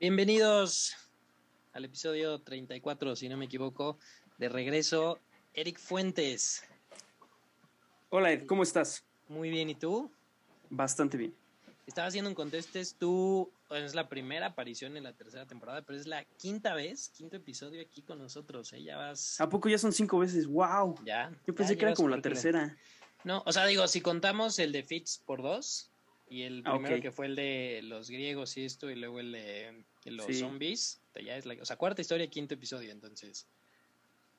Bienvenidos al episodio 34, si no me equivoco, de regreso, Eric Fuentes. Hola Ed, ¿cómo estás? Muy bien, ¿y tú? Bastante bien. Estaba haciendo un contestes, tú, bueno, es la primera aparición en la tercera temporada, pero es la quinta vez, quinto episodio aquí con nosotros, ¿eh? Ya vas... ¿A poco ya son cinco veces? ¡Wow! Ya. Yo pensé ya que era como la tercera. No, o sea, digo, si contamos el de Fitz por dos, y el Ah, primero que fue el de los griegos y esto, y luego el de, de los Sí. zombies, ya es la, o sea, cuarta historia, quinto episodio, entonces.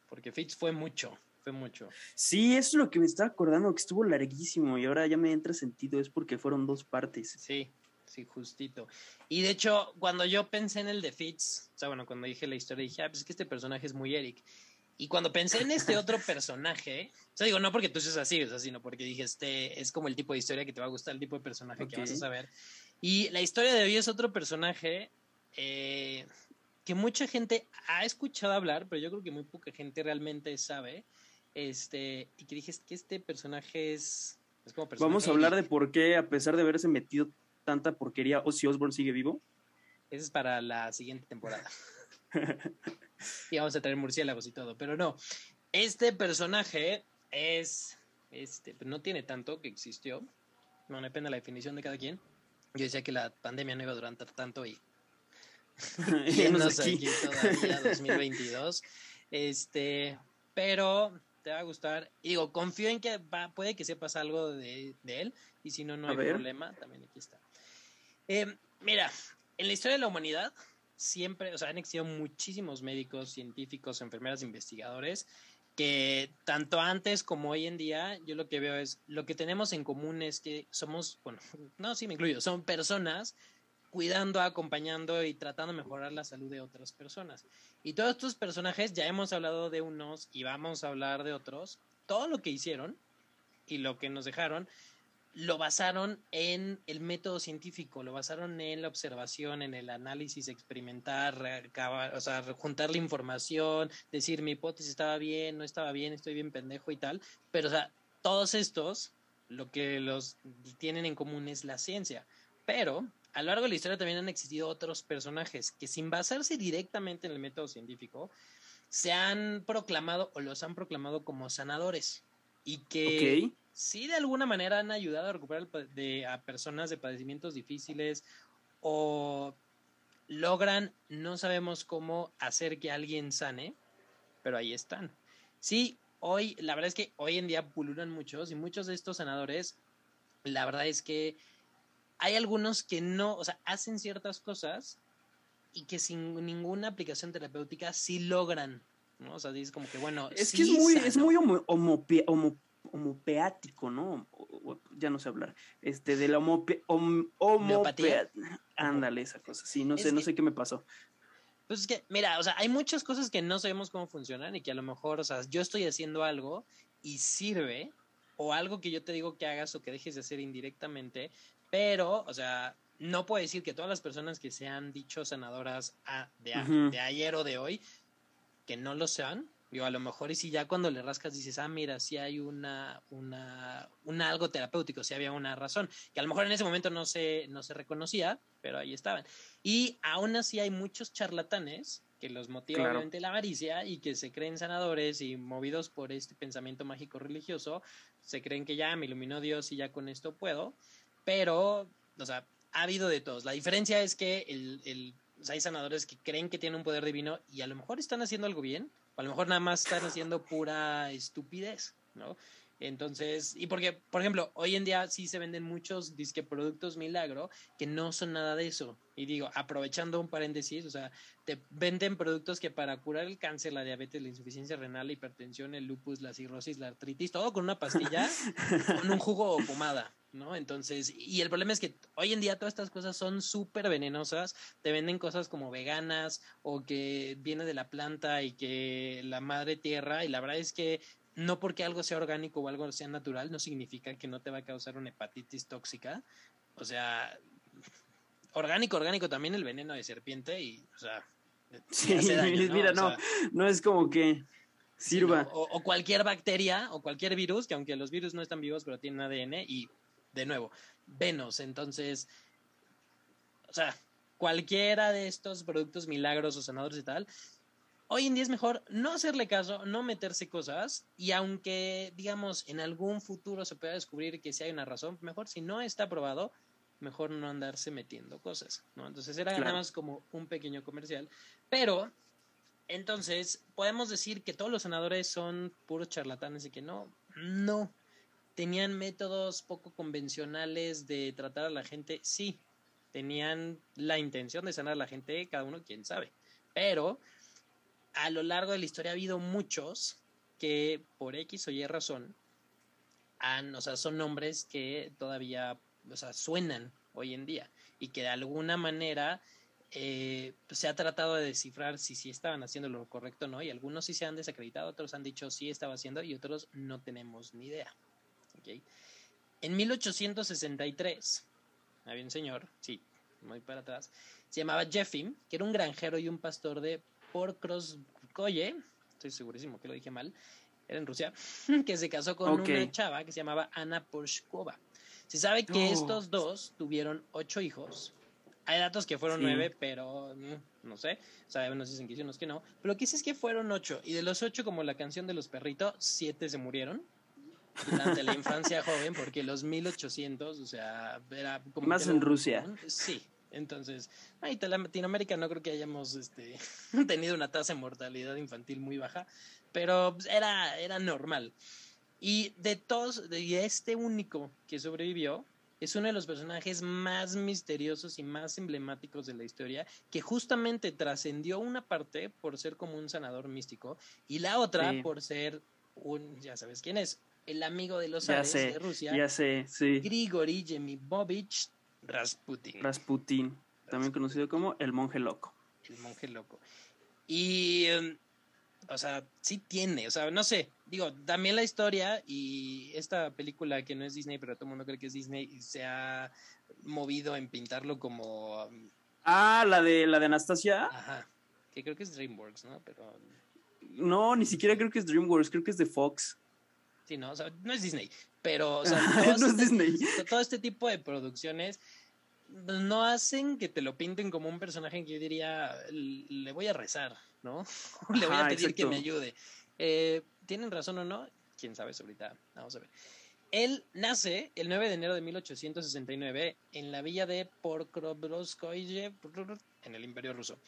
Porque Fitz fue mucho, fue mucho. Sí, eso es lo que me estaba acordando, que estuvo larguísimo y ahora ya me entra sentido, es porque fueron dos partes. Sí, sí, justito. Y de hecho, cuando yo pensé en el de Fitz, o sea, bueno, cuando dije la historia, dije, ah, pues es que este personaje es muy Eric. Y cuando pensé en este otro personaje, o sea, digo, no porque tú seas así, o sea, sino porque dije, este es como el tipo de historia que te va a gustar, el tipo de personaje que vas a saber. Y la historia de hoy es otro personaje eh, que mucha gente ha escuchado hablar, pero yo creo que muy poca gente realmente sabe. Este, y que dije, que este personaje es, es como personaje Vamos a hablar de por qué, a pesar de haberse metido tanta porquería, Ozzy Osbourne sigue vivo. Ese es para la siguiente temporada. y vamos a traer murciélagos y todo, pero no. Este personaje es. Este, no tiene tanto que existió. No depende de la definición de cada quien. Yo decía que la pandemia no iba a durar tanto y. Ya no no sé aquí aquí. todavía 2022. Este, pero te va a gustar. Y digo, confío en que va, puede que sepas algo de, de él. Y si no, no A hay ver. problema. También aquí está. Eh, mira, en la historia de la humanidad siempre, o sea, han existido muchísimos médicos, científicos, enfermeras, investigadores que tanto antes como hoy en día, yo lo que veo es, lo que tenemos en común es que somos, bueno, no, sí me incluyo, son personas cuidando, acompañando y tratando de mejorar la salud de otras personas. Y todos estos personajes, ya hemos hablado de unos y vamos a hablar de otros, todo lo que hicieron y lo que nos dejaron, lo basaron en el método científico, lo basaron en la observación, en el análisis experimental, recabar, o sea, juntar la información, decir mi hipótesis estaba bien, no estaba bien, estoy bien pendejo y tal. Pero, o sea, todos estos, lo que los tienen en común es la ciencia. Pero a lo largo de la historia también han existido otros personajes que sin basarse directamente en el método científico, se han proclamado o los han proclamado como sanadores. Y que Ok. Sí de alguna manera han ayudado a recuperar de, a personas de padecimientos difíciles o logran, no sabemos cómo hacer que alguien sane, pero ahí están. Sí, hoy, la verdad es que hoy en día pululan muchos y muchos de estos sanadores, la verdad es que hay algunos que no, o sea, hacen ciertas cosas y que sin ninguna aplicación terapéutica sí logran, ¿no? O sea, dices como que, bueno, Es sí que es muy, es sano. muy homo- homope- homo- homopeático, ¿no? O- o- ya no sé hablar. Este, de la homope, hom- Ándale, esa cosa. Sí, no Es sé, no sé qué me pasó. Pues es que, mira, o sea, hay muchas cosas que no sabemos cómo funcionan y que a lo mejor, o sea, yo estoy haciendo algo y sirve, o algo que yo te digo que hagas o que dejes de hacer indirectamente, pero, o sea, no puedo decir que todas las personas que se han dicho sanadoras a- de, a- Ujú. de ayer o de hoy, que no lo sean. Digo, a lo mejor y si ya cuando le rascas dices, ah, mira, sí hay una, una, un algo terapéutico, sí había una razón, que a lo mejor en ese momento no se, no se reconocía, pero ahí estaban. Y aún así hay muchos charlatanes que los motiva Claro. obviamente la avaricia y que se creen sanadores y movidos por este pensamiento mágico religioso, se creen que ya me iluminó Dios y ya con esto puedo, pero, o sea, ha habido de todos. La diferencia es que el, el, o sea, hay sanadores que creen que tienen un poder divino y a lo mejor están haciendo algo bien, o a lo mejor nada más están haciendo pura estupidez, ¿no? Entonces, y porque, por ejemplo, hoy en día sí se venden muchos disque productos milagro que no son nada de eso. Y digo, aprovechando un paréntesis, o sea, te venden productos que para curar el cáncer, la diabetes, la insuficiencia renal, la hipertensión, el lupus, la cirrosis, la artritis, todo con una pastilla, con un jugo o pomada, ¿no? Entonces, y el problema es que hoy en día todas estas cosas son súper venenosas, te venden cosas como veganas o que viene de la planta y que la madre tierra, y la verdad es que no porque algo sea orgánico o algo sea natural, no significa que no te va a causar una hepatitis tóxica. O sea, orgánico, orgánico también el veneno de serpiente y, o sea, Sí, hace daño, ¿no? mira, O no, sea, no es como que sirva. O cualquier bacteria o cualquier virus, que aunque los virus no están vivos, pero tienen ADN y, de nuevo, venos. Entonces, o sea, cualquiera de estos productos milagros o sanadores y tal, hoy en día es mejor no hacerle caso, no meterse cosas y aunque, digamos, en algún futuro se pueda descubrir que si hay una razón, mejor si no está probado, mejor no andarse metiendo cosas, ¿no? Entonces era nada más como un pequeño comercial, pero entonces podemos decir que todos los senadores son puros charlatanes y que no, no, tenían métodos poco convencionales de tratar a la gente, sí, tenían la intención de sanar a la gente, cada uno quién sabe, pero a lo largo de la historia ha habido muchos que por X o Y razón han, o sea, son nombres que todavía, o sea, suenan hoy en día y que de alguna manera eh, se ha tratado de descifrar si sí estaban haciendo lo correcto o no, y algunos sí se han desacreditado, otros han dicho sí estaba haciendo y otros no tenemos ni idea. En 1863 había un señor, sí, muy para atrás, se llamaba Jeffy, que era un granjero y un pastor de Porkroscoye, estoy segurísimo que lo dije mal, era en Rusia, que se casó con una chava que se llamaba Ana Porshkova. Se sabe que estos dos tuvieron ocho hijos. Hay datos que fueron nueve, pero mm, no sé. O sea, unos dicen que sí, unos que no. Pero lo que sí es que fueron ocho. Y de los ocho, como la canción de los perritos, siete se murieron durante la infancia joven, porque los 1800, o sea, era como... Más en Rusia. Sí, entonces, ahí en Latinoamérica no creo que hayamos este, tenido una tasa de mortalidad infantil muy baja, pero pues, era, era normal. Y de todos, de este único que sobrevivió, es uno de los personajes más misteriosos y más emblemáticos de la historia, que justamente trascendió una parte por ser como un sanador místico y la otra por ser un, ya sabes quién es, el amigo de los ya de Rusia. Ya sé, sí. Grigori Yemibovich Rasputin. Rasputin, también conocido como el monje loco. El monje loco. Y, em, o sea, sí tiene, o sea, no sé, digo, también la historia y esta película que no es Disney, pero todo el mundo cree que es Disney, se ha movido en pintarlo como... Um, ah, la de, la de Anastasia. Ajá, que creo que es DreamWorks, ¿no? Pero... No, ni siquiera creo que es DreamWorks, creo que es de Fox. Sí, no, o sea, no es Disney, pero o sea, no es Disney. todo este tipo de producciones no hacen que te lo pinten como un personaje que yo diría, le voy a rezar, ¿no? le voy a pedir que me ayude. Eh, ¿Tienen razón o no? Quién sabe, ahorita vamos a ver. Él nace el 9 de enero de 1869 en la villa de Porkrobroskoye, en el Imperio Ruso.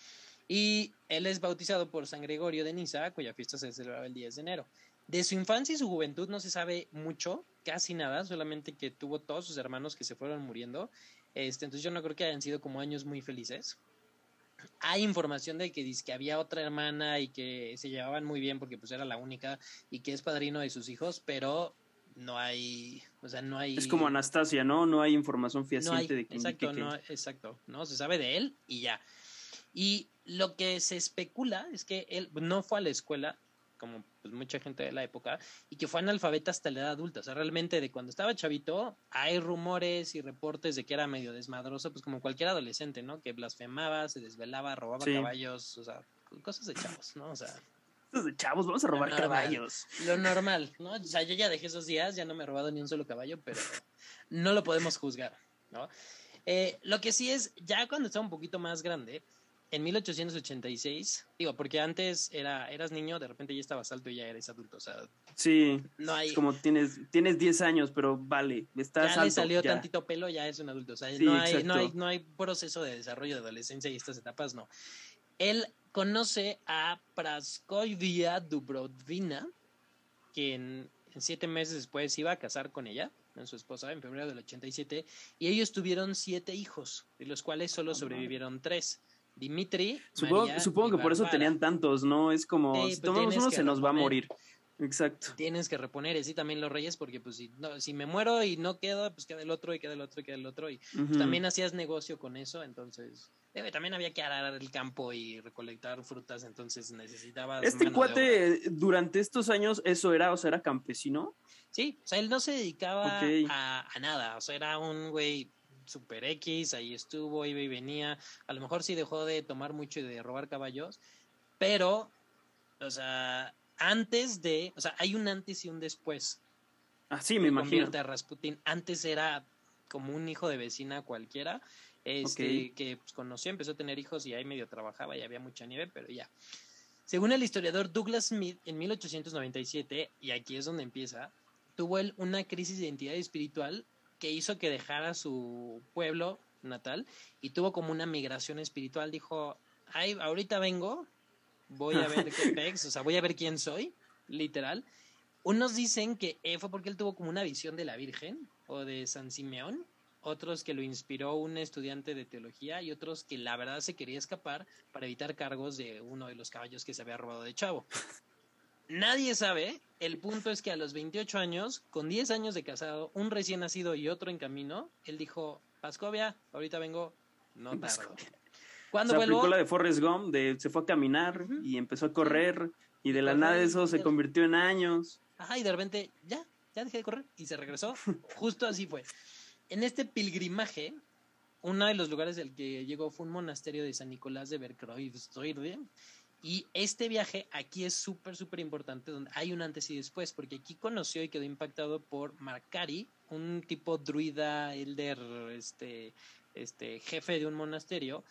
Y él es bautizado por San Gregorio de Niza, cuya fiesta se celebraba el 10 de enero. De su infancia y su juventud no se sabe mucho, casi nada, solamente que tuvo todos sus hermanos que se fueron muriendo este, entonces yo no creo que hayan sido como años muy felices. Hay información de que dice que había otra hermana y que se llevaban muy bien porque pues era la única y que es padrino de sus hijos, pero no hay, o sea, no hay... Es como Anastasia, ¿no? No hay información fehaciente de que... Exacto, no, exacto, ¿no? Se sabe de él y ya. Y lo que se especula es que él no fue a la escuela, como pues, mucha gente de la época, y que fue analfabeta hasta la edad adulta. O sea, realmente de cuando estaba chavito, hay rumores y reportes de que era medio desmadroso, pues como cualquier adolescente, ¿no? Que blasfemaba, se desvelaba, robaba caballos, o sea, cosas de chavos, ¿no? O sea. Cosas de chavos, vamos a robar caballos. Lo normal, ¿no? O sea, yo ya dejé esos días, ya no me he robado ni un solo caballo, pero no lo podemos juzgar, ¿no? Eh, lo que sí es, ya cuando estaba un poquito más grande, en 1886, digo, porque antes era, eras niño, de repente ya estabas alto y ya eres adulto, o sea. Sí. No hay. como tienes, tienes 10 años, pero vale, estás ya le salió tantito pelo, ya es un adulto, o sea, no, hay, no, hay, no hay proceso de desarrollo de adolescencia y estas etapas, no. Él conoce a Praskovia Dubrovina, quien siete meses después iba a casar con ella, con su esposa, en febrero del 87, y ellos tuvieron siete hijos, de los cuales solo sobrevivieron tres. Dimitri. Supongo, que por eso tenían tantos, ¿no? Es como, si tomamos uno se nos va a morir. Exacto. Tienes que reponer, así también los reyes, porque pues si, no, si me muero y no quedo, pues queda el otro y queda el otro y queda el otro. Y pues, también hacías negocio con eso, entonces también había que arar el campo y recolectar frutas, entonces necesitabas. Este cuate, durante estos años, eso era, o sea, era campesino. Sí, o sea, él no se dedicaba a, a, nada, o sea, era un güey super X, ahí estuvo, iba y venía. A lo mejor sí dejó de tomar mucho y de robar caballos, pero, o sea, antes de, o sea, hay un antes y un después. Ah, sí, me imagino. A Rasputin. Antes era como un hijo de vecina cualquiera este, que pues, conoció, empezó a tener hijos y ahí medio trabajaba y había mucha nieve, pero ya. Según el historiador Douglas Smith, en 1897, y aquí es donde empieza, tuvo él una crisis de identidad espiritual que hizo que dejara su pueblo natal y tuvo como una migración espiritual. Dijo, Ay, ahorita vengo, voy a ver qué pex, o sea, voy a ver quién soy, literal. Unos dicen que fue porque él tuvo como una visión de la Virgen o de San Simeón, otros que lo inspiró un estudiante de teología y otros que la verdad se quería escapar para evitar cargos de uno de los caballos que se había robado de chavo. Nadie sabe, el punto es que a los 28 años, con 10 años de casado, un recién nacido y otro en camino, él dijo, Pascovia, ahorita vengo, no tardo. Cuando se aplicó la de Forrest Gump, de, se fue a caminar y empezó a correr y de la nada eso se convirtió en años. Ajá, y de repente, ya, ya dejé de correr y se regresó. Justo así fue. En este pilgrimaje, uno de los lugares del que llegó fue un monasterio de San Nicolás de Berkroivstoirde. Y este viaje aquí es súper, súper importante, donde hay un antes y después, porque aquí conoció y quedó impactado por Markari, un tipo druida, elder, este, este, jefe de un monasterio.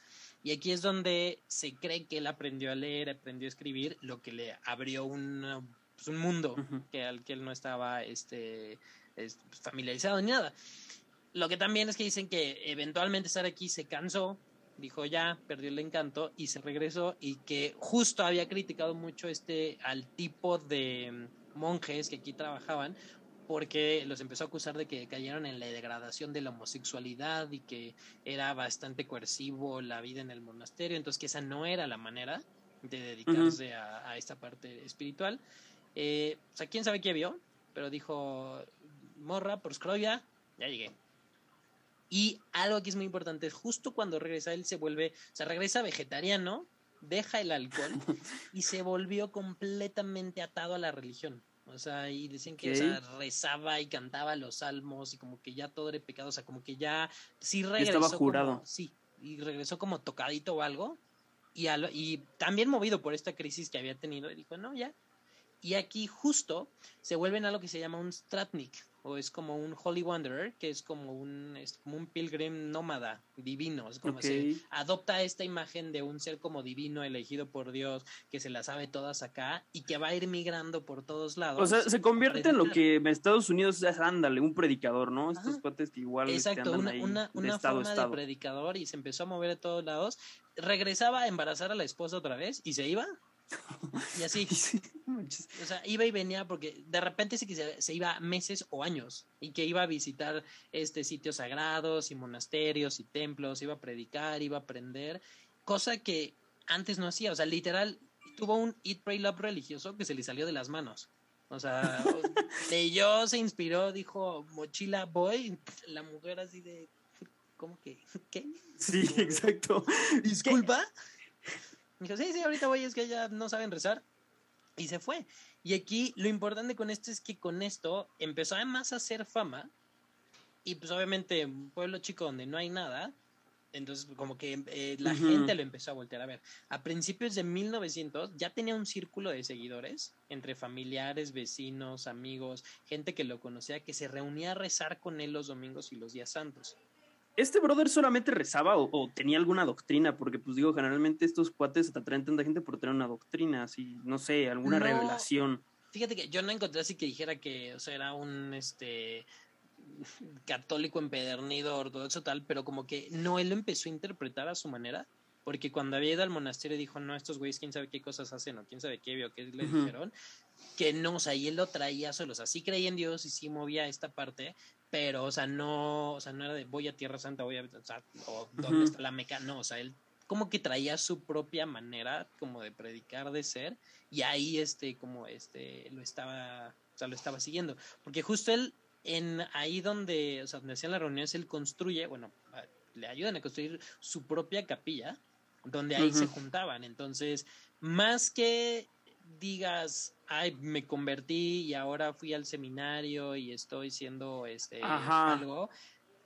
Y aquí es donde se cree que él aprendió a leer, aprendió a escribir, lo que le abrió un, pues, un mundo que al que él no estaba este, familiarizado ni nada. Lo que también es que dicen que eventualmente estar aquí se cansó, dijo ya, perdió el encanto y se regresó y que justo había criticado mucho este al tipo de monjes que aquí trabajaban porque los empezó a acusar de que cayeron en la degradación de la homosexualidad y que era bastante coercivo la vida en el monasterio, entonces que esa no era la manera de dedicarse a, esta parte espiritual. Eh, o sea, quién sabe qué vio, pero dijo, morra, por Scroya, ya llegué. Y algo que es muy importante, justo cuando regresa, él se vuelve, o sea, regresa vegetariano, deja el alcohol y se volvió completamente atado a la religión. O sea, y decían que rezaba y cantaba los salmos y como que ya todo era pecado, o sea, como que ya sí regresó. Estaba jurado. sí, y regresó como tocadito o algo. Y, y también movido por esta crisis que había tenido, dijo, no, ya. Y aquí justo se vuelven a lo que se llama un Stratnik, o es como un Holy Wanderer, que es como un, es como un pilgrim nómada divino, es como se adopta esta imagen de un ser como divino elegido por Dios, que se la sabe todas acá y que va a ir migrando por todos lados. O sea, se convierte en lo que en Estados Unidos es, ándale, un predicador, ¿no? Estos cuates que igual Exacto, una, una, una forma de predicador y se empezó a mover de todos lados. Regresaba a embarazar a la esposa otra vez y se iba y así. o sea, iba y venía porque de repente sí que se, iba meses o años y que iba a visitar este sitios sagrados y monasterios y templos, iba a predicar, iba a aprender, cosa que antes no hacía. O sea, literal, tuvo un Eat, Pray, Love religioso que se le salió de las manos. O sea, leyó, se inspiró, dijo, mochila boy, la mujer así de, ¿cómo que? ¿Qué? Sí, exacto. Disculpa. Me dijo, sí, sí, ahorita voy, es que ya no saben rezar. Y se fue. Y aquí lo importante con esto es que con esto empezó además a hacer fama. Y pues obviamente un pueblo chico donde no hay nada. Entonces como que eh, la gente lo empezó a voltear a ver. A principios de 1900 ya tenía un círculo de seguidores entre familiares, vecinos, amigos, gente que lo conocía, que se reunía a rezar con él los domingos y los días santos este brother solamente rezaba o, tenía alguna doctrina, porque pues digo, generalmente estos cuates atraen tanta gente por tener una doctrina, así, no sé, alguna revelación. Fíjate que yo no encontré así que dijera que, o sea, era un este católico empedernido, ortodoxo tal, pero como que no, él lo empezó a interpretar a su manera, porque cuando había ido al monasterio dijo, no, estos güeyes quién sabe qué cosas hacen o quién sabe qué vio, qué le dijeron, que no, o sea, y él lo traía solo, o sea, sí creía en Dios y sí movía esta parte, pero, o sea, no, o sea, no era de voy a Tierra Santa, voy a, o sea, o dónde está la Meca, no, o sea, él como que traía su propia manera como de predicar, de ser, y ahí, este, como, este, lo estaba, o sea, lo estaba siguiendo, porque justo él, en ahí donde, o sea, donde hacían las reuniones, él construye, bueno, le ayudan a construir su propia capilla, donde ahí se juntaban, entonces, más que digas, ay, me convertí y ahora fui al seminario y estoy siendo este algo,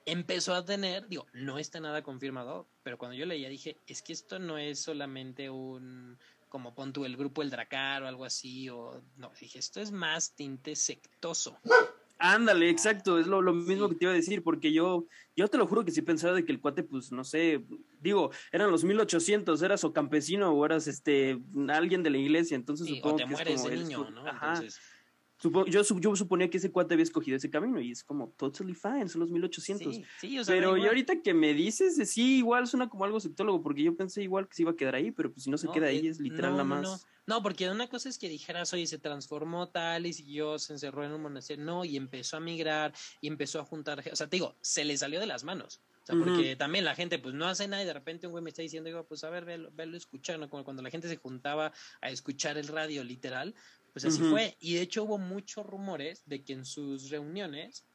empezó a tener, digo, no está nada confirmado, pero cuando yo leía dije, es que esto no es solamente un como pon el grupo El Dracar o algo así, o no, dije, esto es más tinte sectoso. Ándale, exacto, es lo, lo mismo que te iba a decir, porque yo, yo te lo juro que sí pensaba de que el cuate, pues, no sé, digo, eran los 1800, eras o campesino o eras este alguien de la iglesia, entonces supongo que es como niño, ¿no? Ajá. Entonces yo, yo, suponía que ese cuate había escogido ese camino y es como totally fine, son los 1800. Sí, o sea, pero y ahorita que me dices, sí, igual suena como algo sectólogo, porque yo pensé igual que se iba a quedar ahí, pero pues si no se queda ahí es literal nada más. No, porque una cosa es que dijeras, oye, se transformó tal y siguió, se encerró en un monasterio, no, y empezó a migrar y empezó a juntar, o sea, te digo, se le salió de las manos. O sea, porque también la gente, pues no hace nada y de repente un güey me está diciendo, digo, pues a ver, velo, velo escuchar, ¿no? Como cuando la gente se juntaba a escuchar el radio literal, pues así fue. Y de hecho hubo muchos rumores de que en sus reuniones,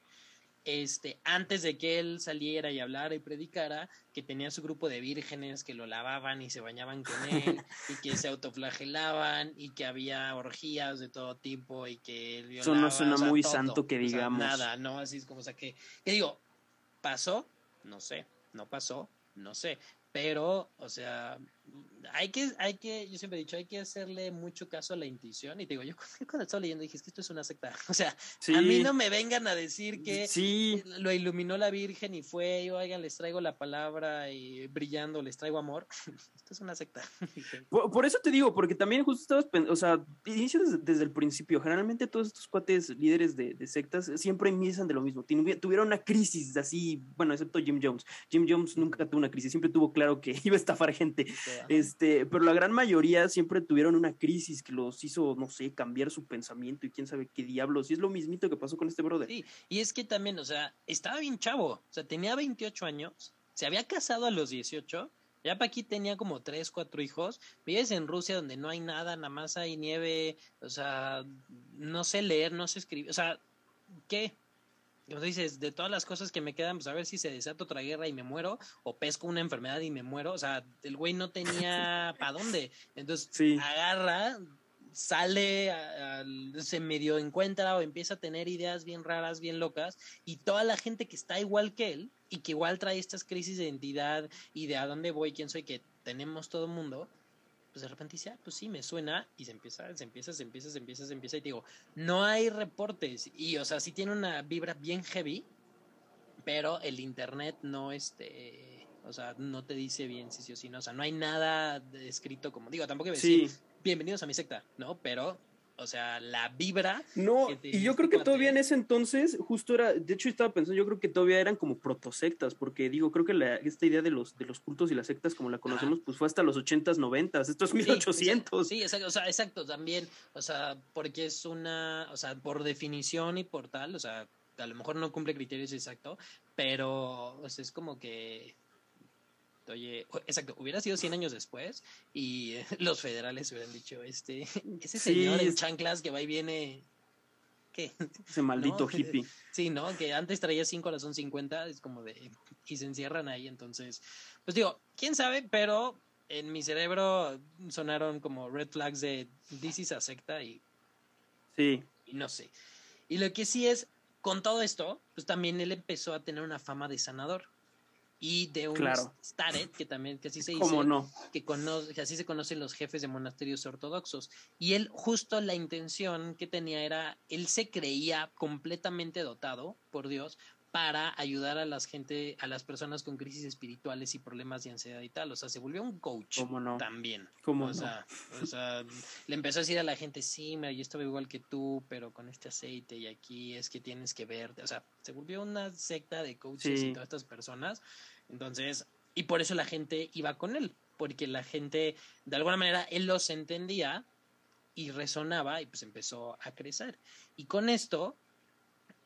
este, antes de que él saliera y hablara y predicara, que tenía su grupo de vírgenes que lo lavaban y se bañaban con él y que se autoflagelaban y que había orgías de todo tipo y que él violaba, Eso no suena muy santo que digamos. nada, no, así es como, o sea, que, que digo, ¿pasó? No sé, no pasó, no sé, pero, o sea, hay que, hay que, yo siempre he dicho, hay que hacerle mucho caso a la intuición. Y te digo, yo cuando estaba leyendo dije, es que esto es una secta. O sea, a mí no me vengan a decir que lo iluminó la Virgen y fue, yo, oigan, les traigo la palabra y brillando, les traigo amor. esto es una secta. por, eso te digo, porque también justo estabas, o sea, inicio desde, el principio. Generalmente todos estos cuates líderes de, sectas siempre empiezan de lo mismo. Tuvieron una crisis así, bueno, excepto Jim Jones. Jim Jones nunca tuvo una crisis, siempre tuvo claro que iba a estafar gente. Este, pero la gran mayoría siempre tuvieron una crisis que los hizo, no sé, cambiar su pensamiento y quién sabe qué diablos. Y es lo mismito que pasó con este brother. Sí, y es que también, o sea, estaba bien chavo. O sea, tenía 28 años, se había casado a los 18. Ya para aquí tenía como 3, 4 hijos. Vives en Rusia donde no hay nada, nada más hay nieve. O sea, no sé leer, no sé escribir. O sea, ¿qué? Entonces dices, de todas las cosas que me quedan, pues a ver si se desata otra guerra y me muero, o pesco una enfermedad y me muero. O sea, el güey no tenía para dónde. Entonces agarra, sale, se medio encuentra o empieza a tener ideas bien raras, bien locas, y toda la gente que está igual que él y que igual trae estas crisis de identidad y de a dónde voy, quién soy, que tenemos todo el mundo, pues de repente dice, ah, pues sí, me suena, y se empieza, se empieza, se empieza, se empieza, se empieza, y te digo, no hay reportes, y o sea, sí tiene una vibra bien heavy, pero el internet no, este, o sea, no te dice bien si sí o si no, o sea, no hay nada escrito como, digo, tampoco decir, bienvenidos a mi secta, ¿no? Pero o sea, la vibra. No, y yo creo que todavía en ese entonces, justo era, de hecho estaba pensando, yo creo que todavía eran como protosectas, porque digo, creo que la, esta idea de los, de los cultos y las sectas como la conocemos, pues fue hasta los ochentas, noventas, esto es 1800. Sí, exacto, o sea, exacto, también, o sea, porque es una, o sea, por definición y por tal, o sea, a lo mejor no cumple criterios exacto, pero o sea, es como que oye, exacto, hubiera sido 100 años después y los federales hubieran dicho, este, ese señor en chanclas que va y viene, ¿qué? Ese maldito hippie. Sí, ¿no? Que antes traía 5, ahora son 50, es como de, y se encierran ahí, entonces, pues digo, quién sabe, pero en mi cerebro sonaron como red flags de this is a secta y... Sí. Y no sé. Y lo que sí es, con todo esto, pues también él empezó a tener una fama de sanador y de un Staret, que también que así se dice, que, que así se conocen los jefes de monasterios ortodoxos. Y él, justo la intención que tenía era, él se creía completamente dotado por Dios para ayudar a las gente, a las personas con crisis espirituales y problemas de ansiedad y tal. O sea, se volvió un coach también. ¿Cómo o, sea, o sea, le empezó a decir a la gente, sí, mira, yo estaba igual que tú, pero con este aceite y aquí es que tienes que verte. O sea, se volvió una secta de coaches y todas estas personas. Entonces, y por eso la gente iba con él, porque la gente, de alguna manera, él los entendía y resonaba y pues empezó a crecer. Y con esto,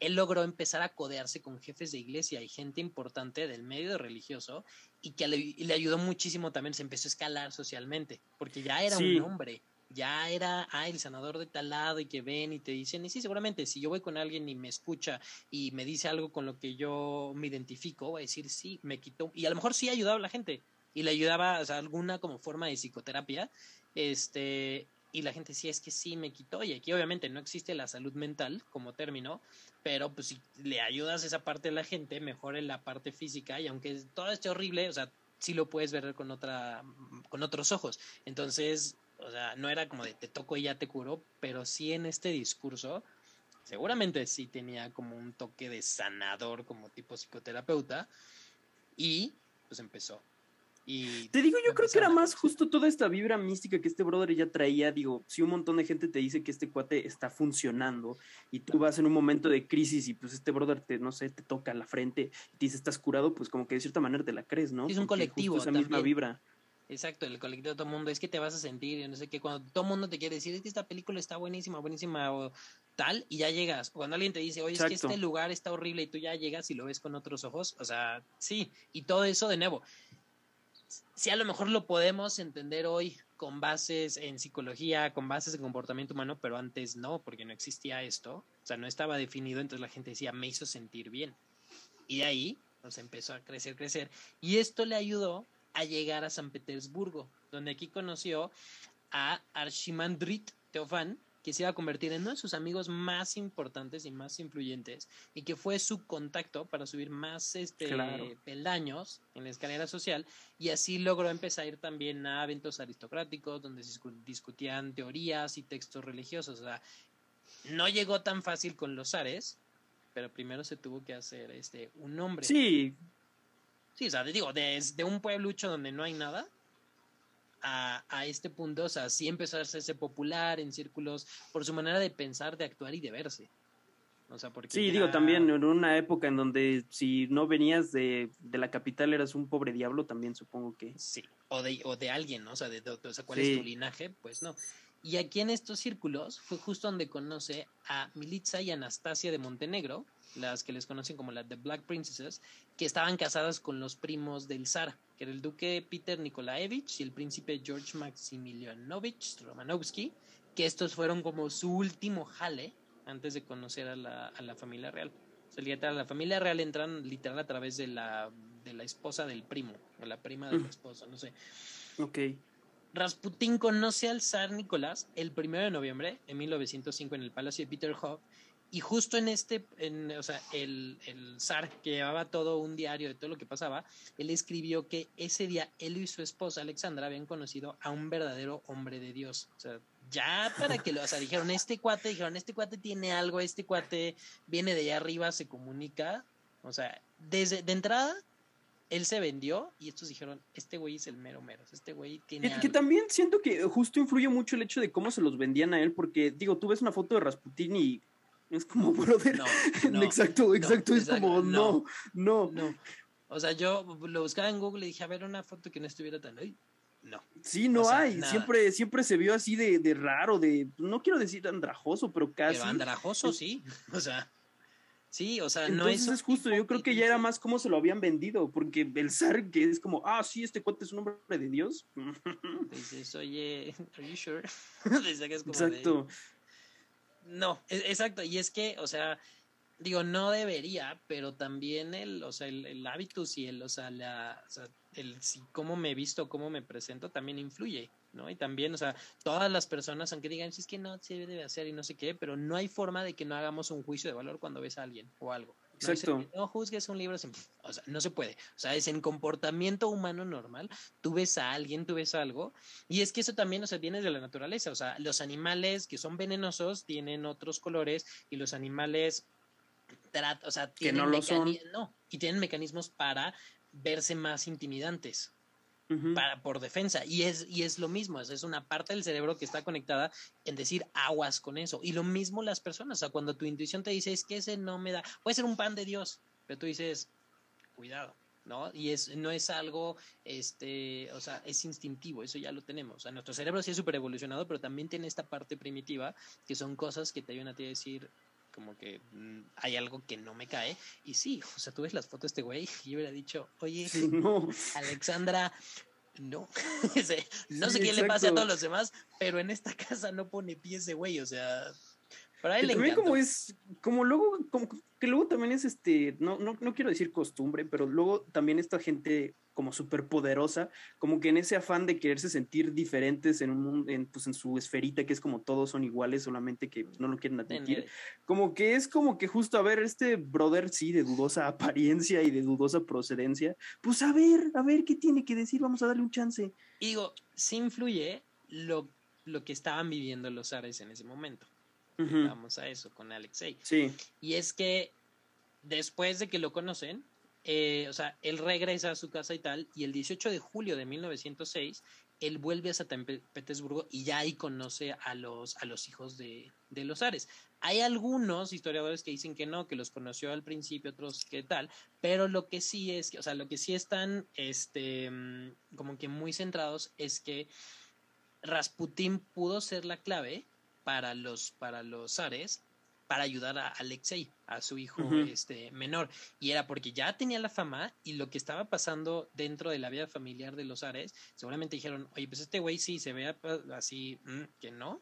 él logró empezar a codearse con jefes de iglesia y gente importante del medio religioso y que le, ayudó muchísimo también, se empezó a escalar socialmente, porque ya era un hombre, ya era, ah, el sanador de tal lado y que ven y te dicen, y sí, seguramente si yo voy con alguien y me escucha y me dice algo con lo que yo me identifico, voy a decir, sí, me quitó, y a lo mejor sí ayudaba a la gente, y le ayudaba, o sea, alguna como forma de psicoterapia, este, y la gente sí es que sí me quitó y aquí obviamente no existe la salud mental como término pero pues si le ayudas esa parte a la gente mejora la parte física y aunque todo esté horrible o sea sí lo puedes ver con otra con otros ojos entonces o sea no era como de te toco y ya te curo pero sí en este discurso seguramente sí tenía como un toque de sanador como tipo psicoterapeuta y pues empezó. Y te digo, yo creo que era más justo toda esta vibra mística que este brother ya traía. Digo, si un montón de gente te dice que este cuate está funcionando y tú vas en un momento de crisis y pues este brother te, no sé, te toca la frente y te dice estás curado, pues como que de cierta manera te la crees, ¿no? Es un colectivo. esa misma vibra. Exacto, el colectivo de todo el mundo es que te vas a sentir, y no sé qué, cuando todo el mundo te quiere decir es que esta película está buenísima, buenísima o tal, y ya llegas. Cuando alguien te dice, oye, es que este lugar está horrible y tú ya llegas y lo ves con otros ojos, o sea, sí, y todo eso de nuevo si a lo mejor lo podemos entender hoy con bases en psicología, con bases en comportamiento humano, pero antes no, porque no existía esto, o sea, no estaba definido, entonces la gente decía, me hizo sentir bien. Y de ahí nos empezó a crecer, crecer. Y esto le ayudó a llegar a San Petersburgo, donde aquí conoció a Archimandrit Teofan, que se iba a convertir en uno de sus amigos más importantes y más influyentes y que fue su contacto para subir más este peldaños en la escalera social y así logró empezar a ir también a eventos aristocráticos donde se discutían teorías y textos religiosos. O sea, no llegó tan fácil con los zares, pero primero se tuvo que hacer este un nombre. Sí. Sí, o sea, digo, desde un pueblucho donde no hay nada, a, este punto, o sea, sí empezó a hacerse popular en círculos por su manera de pensar, de actuar y de verse. O sea, porque sí, digo, también en una época en donde si no venías de, la capital eras un pobre diablo, también supongo que. Sí, o de, o de alguien, ¿no? O sea, de, o sea, cuál es tu linaje, pues no. Y aquí en estos círculos fue justo donde conoce a Militza y Anastasia de Montenegro, las que les conocen como las The Black Princesses, que estaban casadas con los primos del zar, que era el duque Peter Nikolaevich y el príncipe George Maximilianovich Romanovsky, que estos fueron como su último jale antes de conocer a la, a la familia real. O sea, la familia real entran literal a través de la, de la esposa del primo, o la prima de la esposa, no sé. Ok. Rasputín conoce al zar Nicolás el primero de noviembre de 1905 en el Palacio de Peterhof y justo en este, en, o sea, el, el zar que llevaba todo un diario de todo lo que pasaba, él escribió que ese día él y su esposa Alexandra habían conocido a un verdadero hombre de Dios. O sea, ya para que lo, o sea, dijeron, este cuate, dijeron, este cuate tiene algo, este cuate viene de allá arriba, se comunica. O sea, desde, de entrada, él se vendió y estos dijeron, este güey es el mero mero, este güey tiene... Que, que, también siento que justo influye mucho el hecho de cómo se los vendían a él, porque digo, tú ves una foto de Rasputin y es como, brother. No, exacto, exacto. es como, no, no, no. O sea, yo lo buscaba en Google y dije, a ver, una foto que no estuviera tan. No. Sí, no hay. Siempre, siempre se vio así de, de, raro, de. No quiero decir andrajoso, pero casi. Pero andrajoso, sí. O sea. Sí, o sea, no es. es justo, yo creo que ya era más como se lo habían vendido, porque el zar que es como, ah, sí, este cuate es un hombre de Dios. Dices, oye, ¿are you sure? Exacto. No, e, exacto. Y es que, o sea, digo, no debería, pero también el, o sea, el, el hábitus y el, o sea, la, el si cómo me he visto, cómo me presento, también influye, ¿no? Y también, o sea, todas las personas, aunque digan, si es que no se debe hacer y no sé qué, pero no hay forma de que no hagamos un juicio de valor cuando ves a alguien o algo. Exacto. No, juzgues un libro, o sea, no se puede. O sea, es en comportamiento humano normal. Tú ves a alguien, tú ves algo. Y es que eso también, o sea, viene de la naturaleza. O sea, los animales que son venenosos tienen otros colores y los animales, o sea, tienen que no lo son. No, y tienen mecanismos para verse más intimidantes para, por defensa. Y es, y es lo mismo, es, una parte del cerebro que está conectada en decir aguas con eso. Y lo mismo las personas, o sea, cuando tu intuición te dice es que ese no me da, puede ser un pan de Dios, pero tú dices, cuidado. ¿no? Y es, no es algo, este, o sea, es instintivo, eso ya lo tenemos. O sea, nuestro cerebro sí es súper evolucionado, pero también tiene esta parte primitiva, que son cosas que te ayudan a ti a decir, como que mm, hay algo que no me cae. Y sí, o sea, tú ves las fotos de este güey y yo hubiera dicho, oye, Alexandra, no, no sé qué le pase a todos los demás, pero en esta casa no pone pies de güey, o sea, para él también como es, como luego, como que luego también es este, no, no, no quiero decir costumbre, pero luego también esta gente como súper poderosa, como que en ese afán de quererse sentir diferentes en un en, pues en su esferita, que es como todos son iguales, solamente que no lo quieren admitir, como que es como que justo a ver, este brother sí, de dudosa apariencia y de dudosa procedencia, pues a ver, a ver qué tiene que decir, vamos a darle un chance. Y digo, sí influye lo, lo que estaban viviendo los Ares en ese momento. Vamos a eso con Alexei. Sí. Y es que después de que lo conocen, eh, o sea, él regresa a su casa y tal, y el 18 de julio de 1906, él vuelve a San Petersburgo y ya ahí conoce a los, a los hijos de, de los Ares. Hay algunos historiadores que dicen que no, que los conoció al principio, otros que tal, pero lo que sí es que, o sea, lo que sí están, este, mm, como que muy centrados es que Rasputín pudo ser la clave para los, para los Ares para ayudar a Alexei, a su hijo este, menor. Y era porque ya tenía la fama y lo que estaba pasando dentro de la vida familiar de los Ares, seguramente dijeron, oye, pues este güey sí se ve así, mm, que no,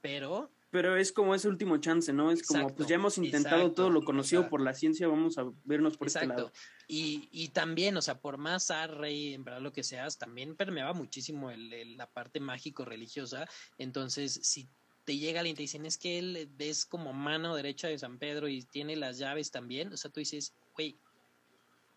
pero... Pero es como ese último chance, ¿no? Es como, pues ya hemos intentado todo lo conocido por la ciencia, vamos a vernos por este lado. Y, y también, o sea, por más rey, en verdad lo que seas, también permeaba muchísimo el, la parte mágico-religiosa. Entonces, si te llega alguien y te dicen, es que él es como mano derecha de San Pedro y tiene las llaves también, o sea, tú dices, güey,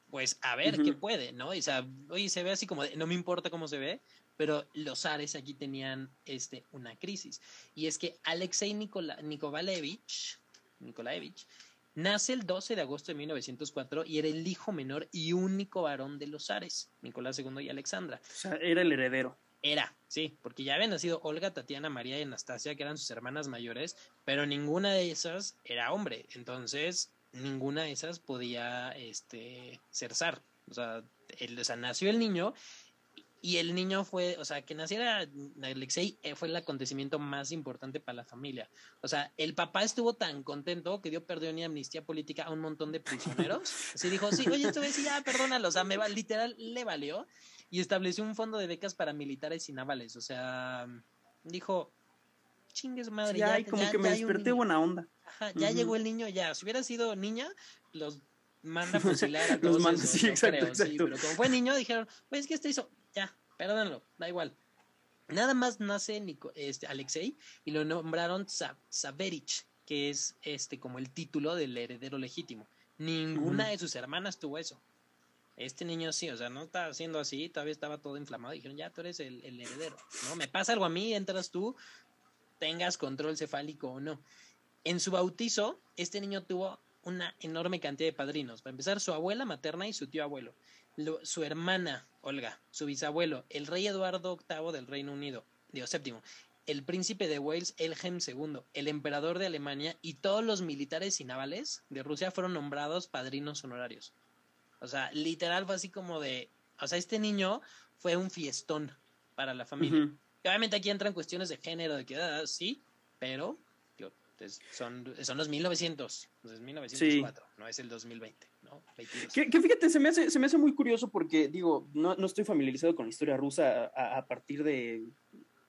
pues a ver qué puede, ¿no? o sea, oye, se ve así como, no me importa cómo se ve, pero los Ares aquí tenían este, una crisis. Y es que Alexei Nikola, Nikolaevich, Nikolaevich nace el 12 de agosto de 1904 y era el hijo menor y único varón de los Ares, Nicolás II y Alexandra. O sea, era el heredero. Era, sí, porque ya habían nacido Olga, Tatiana, María y Anastasia, que eran sus hermanas mayores, pero ninguna de esas era hombre. Entonces, ninguna de esas podía este, ser zar. O sea, el, o sea, nació el niño y el niño fue, o sea, que naciera Alexei eh, fue el acontecimiento más importante para la familia. O sea, el papá estuvo tan contento que dio perdón y amnistía política a un montón de prisioneros. Así dijo, sí, oye, esto sí, ya, perdónalo. O sea, me va, literal, le valió y estableció un fondo de becas para militares y navales. O sea, dijo, chingues madre. ya, como que me desperté buena onda. Ajá, ya llegó el niño, ya. Si hubiera sido niña, los manda a fusilar a todos. los manda, sí, exacto, Sí, pero como fue niño, dijeron, pues es que esto hizo, ya, perdónalo, da igual. Nada más nace Nico, este, Alexei y lo nombraron Saverich, que es este como el título del heredero legítimo. Ninguna de sus hermanas tuvo eso. Este niño sí, o sea, no estaba haciendo así, todavía estaba todo inflamado. Dijeron, ya tú eres el, heredero, ¿no? Me pasa algo a mí, entras tú, tengas control cefálico o no. En su bautizo, este niño tuvo una enorme cantidad de padrinos. Para empezar, su abuela materna y su tío abuelo. su hermana, Olga, su bisabuelo, el rey Eduardo VIII del Reino Unido, Dios séptimo, el príncipe de Wales, Elgem II, el emperador de Alemania y todos los militares y navales de Rusia fueron nombrados padrinos honorarios. O sea, literal fue así como de, o sea, este niño fue un fiestón para la familia. obviamente aquí entran cuestiones de género, de que, ah, sí, pero son, son los 1900, es 1904, no es el 2020, ¿no? Que, fíjate, se me, hace, se me hace muy curioso porque, digo, no, no estoy familiarizado con la historia rusa a, partir de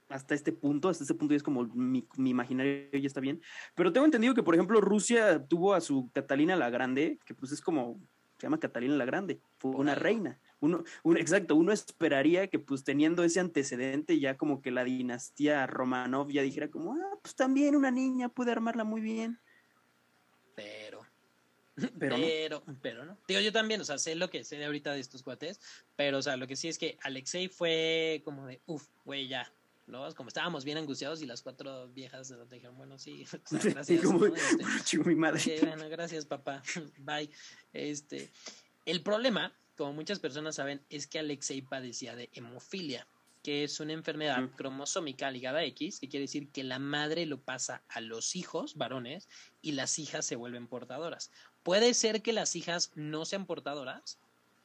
hasta este punto, hasta este punto ya es como mi, mi, imaginario ya está bien, pero tengo entendido que, por ejemplo, Rusia tuvo a su Catalina la Grande, que pues es como se llama Catalina la Grande, fue una reina. Uno, exacto, uno esperaría que pues teniendo ese antecedente ya como que la dinastía Romanov ya dijera como, ah, pues también una niña puede armarla muy bien. Pero, pero, pero, no. pero no. Digo, yo también, o sea, sé lo que sé de ahorita de estos cuates, pero, o sea, lo que sí es que Alexei fue como de, uff, güey, ya, ¿no? Como estábamos bien angustiados y las cuatro viejas dijeron, bueno, sí, gracias. Este, mi madre. bueno, gracias, papá. Bye. Este, el problema, como muchas personas saben, es que Alexei padecía de hemofilia, que es una enfermedad cromosómica ligada a X, que quiere decir que la madre lo pasa a los hijos varones y las hijas se vuelven portadoras. Puede ser que las hijas no sean portadoras,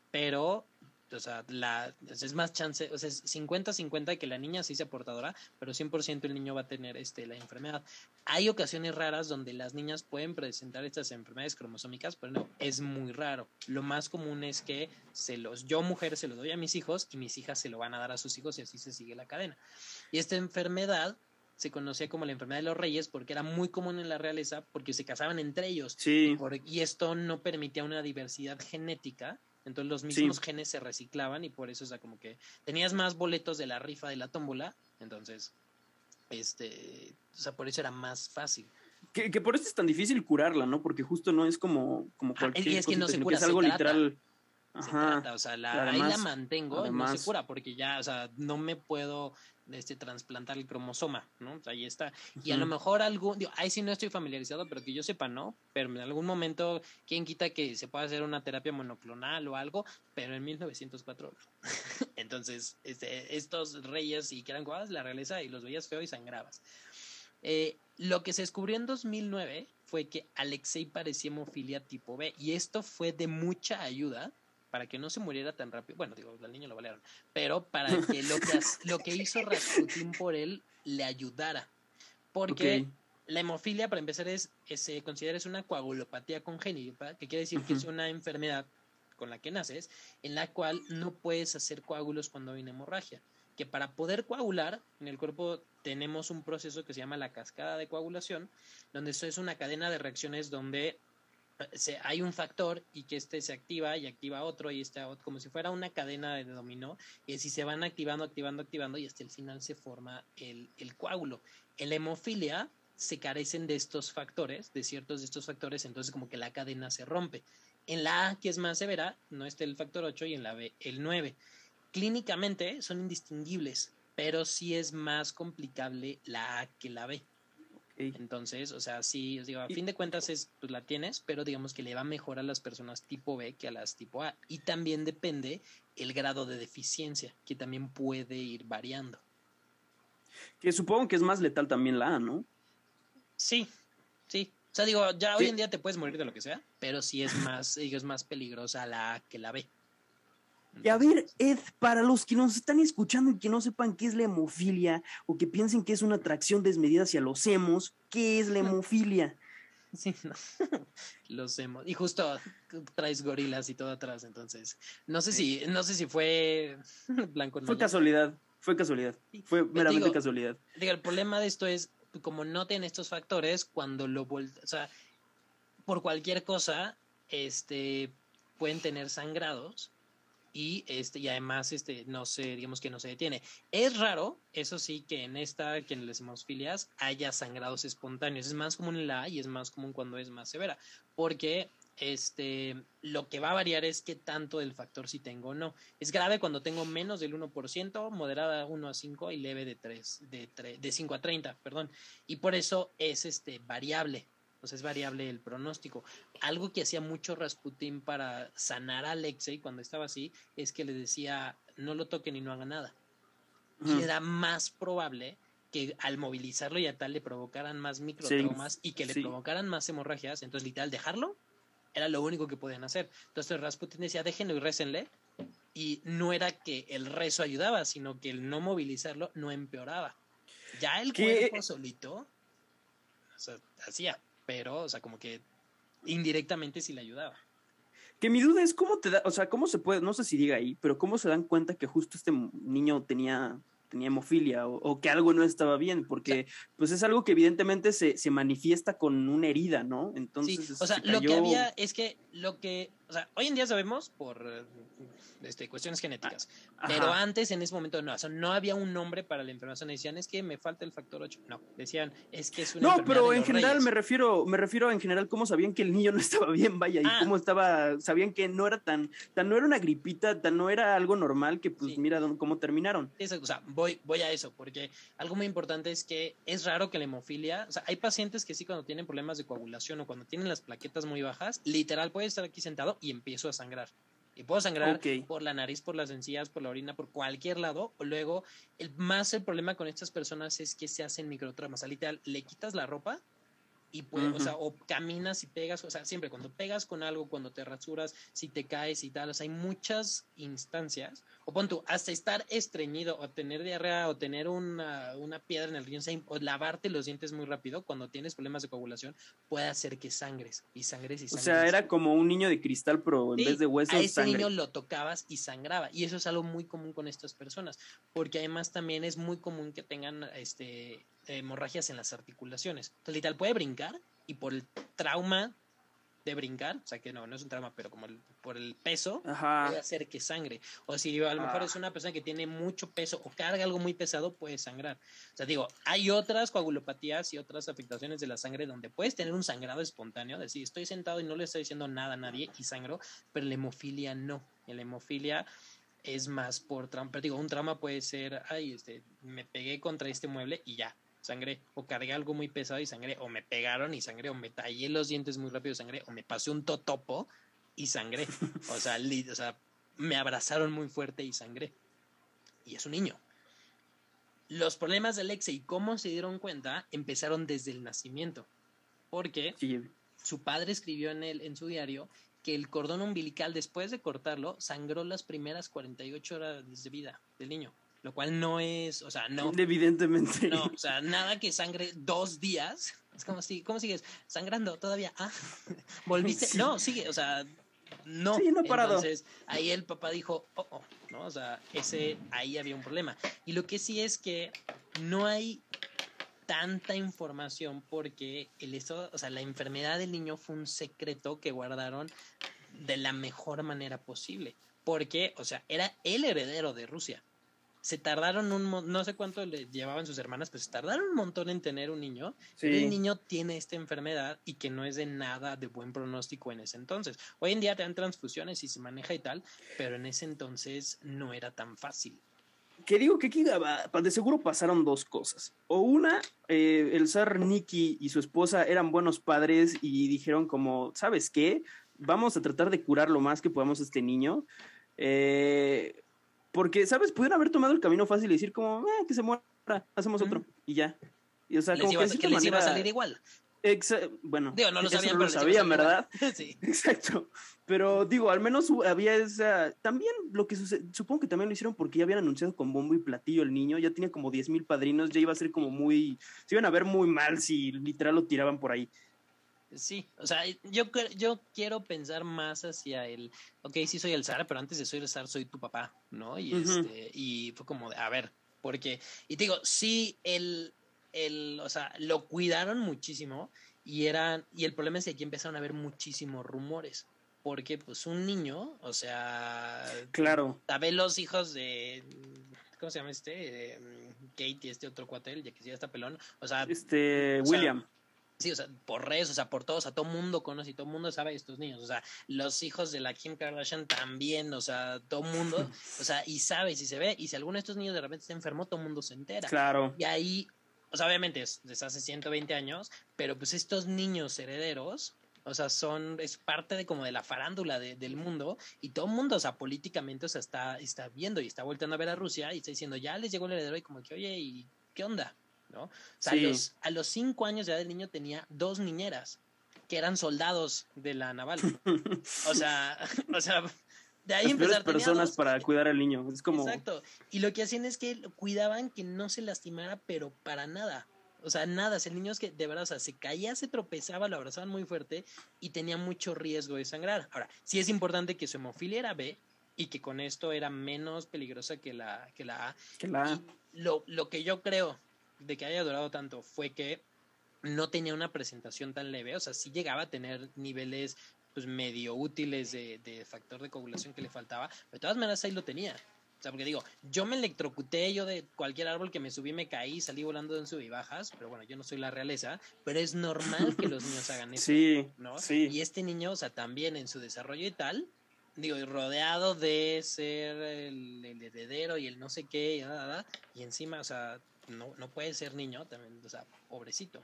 pero o sea, la, es más chance, o sea, es 50-50 que la niña sí sea portadora, pero 100% el niño va a tener este, la enfermedad. Hay ocasiones raras donde las niñas pueden presentar estas enfermedades cromosómicas, pero no, es muy raro. Lo más común es que se los, yo mujer se lo doy a mis hijos y mis hijas se lo van a dar a sus hijos y así se sigue la cadena. Y esta enfermedad se conocía como la enfermedad de los reyes porque era muy común en la realeza porque se casaban entre ellos. Sí. y esto no permitía una diversidad genética entonces los mismos genes se reciclaban y por eso, o sea, como que tenías más boletos de la rifa de la tómbola, entonces, este, o sea, por eso era más fácil. Que, que por eso es tan difícil curarla, ¿no? Porque justo no es como, como cualquier es que no se cura, es algo literal. Ajá. o sea, la, ahí la mantengo, no se cura, porque ya, o sea, no me puedo este, trasplantar el cromosoma, ¿no? ahí está. Y a lo mejor algún, digo, ahí sí no estoy familiarizado, pero que yo sepa, ¿no? Pero en algún momento, ¿quién quita que se pueda hacer una terapia monoclonal o algo? Pero en 1904. Entonces, este, estos reyes y que eran guadas, la realeza, y los veías feo y sangrabas. Eh, lo que se descubrió en 2009 fue que Alexei parecía hemofilia tipo B y esto fue de mucha ayuda para que no se muriera tan rápido. Bueno, digo, al niño lo valieron, pero para que lo que, lo que hizo Rasputin por él le ayudara. Porque la hemofilia, para empezar, es, se considera es una coagulopatía congénita, que quiere decir que es una enfermedad con la que naces, en la cual no puedes hacer coágulos cuando hay una hemorragia. Que para poder coagular, en el cuerpo tenemos un proceso que se llama la cascada de coagulación, donde eso es una cadena de reacciones donde hay un factor y que este se activa y activa otro y este como si fuera una cadena de dominó y así se van activando, activando, activando y hasta el final se forma el, el coágulo. En la hemofilia se carecen de estos factores, de ciertos de estos factores, entonces como que la cadena se rompe. En la A, que es más severa, no está el factor 8 y en la B el 9. Clínicamente son indistinguibles, pero sí es más complicable la A que la B. Entonces, o sea, sí, digo, a fin de cuentas es, pues la tienes, pero digamos que le va mejor a las personas tipo B que a las tipo A. Y también depende el grado de deficiencia, que también puede ir variando. Que supongo que es más letal también la A, ¿no? Sí, sí. O sea, digo, ya hoy en día te puedes morir de lo que sea, pero sí es más, es más peligrosa la A que la B. Y a ver, Ed, para los que nos están escuchando y que no sepan qué es la hemofilia o que piensen que es una atracción desmedida hacia los hemos, ¿qué es la hemofilia? Sí, no. los hemos. Y justo traes gorilas y todo atrás, entonces. No sé si, no sé si fue blanco Fue casualidad, fue casualidad. Fue meramente casualidad. Digo, el problema de esto es, como no tiene estos factores, cuando lo o sea, por cualquier cosa, este pueden tener sangrados y este y además este no se digamos que no se detiene. Es raro eso sí que en esta que en las hemofilias haya sangrados espontáneos. Es más común en la A y es más común cuando es más severa porque este lo que va a variar es qué tanto del factor si tengo o no. Es grave cuando tengo menos del 1% moderada 1 a 5 y leve de 3 de 3, de 5 a 30 perdón. Y por eso es este variable pues es variable el pronóstico. Algo que hacía mucho Rasputin para sanar a Alexei cuando estaba así es que le decía no lo toquen y no haga nada. Y era más probable que al movilizarlo y a tal le provocaran más microtraumas y que le provocaran más hemorragias, entonces literal dejarlo era lo único que podían hacer. Entonces Rasputin decía déjenlo y récenle y no era que el rezo ayudaba, sino que el no movilizarlo no empeoraba. Ya el cuerpo solito o sea, hacía pero, o sea, como que indirectamente sí le ayudaba. Que mi duda es cómo te da, o sea, cómo se puede, no sé si diga ahí, pero cómo se dan cuenta que justo este niño tenía tenía hemofilia o, que algo no estaba bien, porque pues es algo que evidentemente se, se manifiesta con una herida, ¿no? Entonces, sí, o sea, lo que había es que lo que, o sea, hoy en día sabemos por este, cuestiones genéticas, ah, pero antes en ese momento no, o sea, no había un nombre para la enfermedad, o sea, decían es que me falta el factor 8, no, decían es que es una No, pero en general me refiero, me refiero en general cómo sabían que el niño no estaba bien, vaya, y ah. cómo estaba, sabían que no era tan, tan no era una gripita, tan no era algo normal que pues mira cómo terminaron. o sea, voy, voy a eso, porque algo muy importante es que es raro que la hemofilia, o sea, hay pacientes que sí cuando tienen problemas de coagulación o cuando tienen las plaquetas muy bajas, literal puede estar aquí sentado y empiezo a sangrar. Y puedo sangrar por la nariz, por las encías, por la orina, por cualquier lado. Luego, el, más el problema con estas personas es que se hacen microtraumas. O literal, le quitas la ropa y o sea, o caminas y pegas, o sea, siempre cuando pegas con algo, cuando te rasuras, si te caes y tal, o sea, hay muchas instancias, o pon tú, hasta estar estreñido, o tener diarrea, o tener una, una piedra en el riñón, o lavarte los dientes muy rápido cuando tienes problemas de coagulación, puede hacer que sangres, y sangres y sangres. O sea, era como un niño de cristal, pero en vez de huesos, a ese niño lo tocabas y sangraba, y eso es algo muy común con estas personas, porque además también es muy común que tengan, este, hemorragias en las articulaciones. Entonces, literal, puede brincar y por el trauma de brincar, o sea que no, no es un trauma, pero como por el peso, puede hacer que sangre. O si a lo mejor es ah. una persona que tiene mucho peso o carga algo muy pesado, puede sangrar. O sea, digo, hay otras coagulopatías y otras afectaciones de la sangre donde puedes tener un sangrado espontáneo, decir, estoy sentado y no le estoy diciendo nada a nadie y sangro, pero la hemofilia no. La hemofilia es más por trauma. Pero digo, un trauma puede ser, ay, este, me pegué contra este mueble y ya, sangré. O cargué algo muy pesado y sangré. O me pegaron y sangré. O me tallé los dientes muy rápido y sangré. O me pasé un totopo y sangré. O sea, o sea, me abrazaron muy fuerte y sangré. Y es un niño. Los problemas de Alexei y cómo se dieron cuenta empezaron desde el nacimiento. Porque su padre escribió en, el, en su diario que el cordón umbilical, después de cortarlo, sangró las primeras 48 horas de vida del niño. Lo cual no es, o sea, no. Evidentemente. No, o sea, nada que sangre dos días. Es como si, ¿cómo sigues? Sangrando todavía. Ah, volviste. No, sigue, o sea, no. Sí, no parado. Entonces, ahí el papá dijo, oh, oh, ¿no? O sea, ese, ahí había un problema. Y lo que sí es que no hay tanta información porque el estado, o sea, la enfermedad del niño fue un secreto que guardaron de la mejor manera posible. Porque, o sea, era el heredero de Rusia. Se tardaron un no sé cuánto le llevaban sus hermanas, pues se tardaron un montón en tener un niño. el niño tiene esta enfermedad y que no es de nada de buen pronóstico en ese entonces. Hoy en día te dan transfusiones y se maneja y tal, pero en ese entonces no era tan fácil que digo que aquí de seguro pasaron dos cosas. O una, eh, el zar Nicky y su esposa eran buenos padres y dijeron como, ¿sabes qué? Vamos a tratar de curar lo más que podamos a este niño. Eh, porque, ¿sabes? Pudieron haber tomado el camino fácil y decir como, eh, que se muera, hacemos otro y ya. Y, o sea, como que, les iba a salir igual bueno, digo, no lo sabían, lo sabían, ¿verdad? sí. Exacto. Pero digo, al menos había esa. También lo que sucede, supongo que también lo hicieron porque ya habían anunciado con bombo y platillo el niño, ya tenía como 10 mil padrinos, ya iba a ser como muy. Se iban a ver muy mal si literal lo tiraban por ahí. Sí, o sea, yo, yo quiero pensar más hacia el, ok, sí soy el zar, pero antes de soy el zar soy tu papá, ¿no? Y, este, y fue como, de, a ver, porque, y te digo, sí, el, el, o sea, lo cuidaron muchísimo y eran, y el problema es que aquí empezaron a haber muchísimos rumores. Porque, pues, un niño, o sea. Claro. Sabes los hijos de. ¿Cómo se llama este? De, mm, Kate y este otro cuatel, ya que sí está pelón. O sea. Este. William. Sí, o sea, por redes, o sea, por todos, o sea, todo mundo conoce y todo mundo sabe de estos niños. O sea, los hijos de la Kim Kardashian también, o sea, todo mundo, o sea, y sabe si se ve. Y si alguno de estos niños de repente está enfermo, todo mundo se entera. Claro. Y ahí o sea, obviamente es desde hace 120 años, pero pues estos niños herederos, o sea, son, es parte de como de la farándula del mundo y todo el mundo, o sea, políticamente, o sea, está, está viendo y está volteando a ver a Rusia y está diciendo, ya les llegó el heredero y como que, oye, ¿y qué onda? ¿No? O sea, a, los, a los cinco años ya del niño tenía dos niñeras que eran soldados de la naval. o sea, o sea, de ahí Las personas para cuidar al niño. Es como. Exacto. Y lo que hacían es que cuidaban que no se lastimara, pero para nada. O sea, nada. el niño es que de verdad, o sea, se caía, se tropezaba, lo abrazaban muy fuerte y tenía mucho riesgo de sangrar. Ahora, sí es importante que su hemofilia era B y que con esto era menos peligrosa que la, que la A. Que la lo, lo que yo creo de que haya durado tanto fue que no tenía una presentación tan leve, o sea, sí llegaba a tener niveles pues medio útiles de, factor de coagulación que le faltaba, pero de todas maneras ahí lo tenía. O sea, porque digo, yo me electrocuté, yo de cualquier árbol que me subí me caí, salí volando en sub y bajas, pero bueno, yo no soy la realeza, pero es normal que los niños hagan eso. Sí, ¿no? Sí. Y este niño, o sea, también en su desarrollo y tal, digo, rodeado de ser el, heredero y el no sé qué, y, y encima, o sea, no, no puede ser niño, también, o sea, pobrecito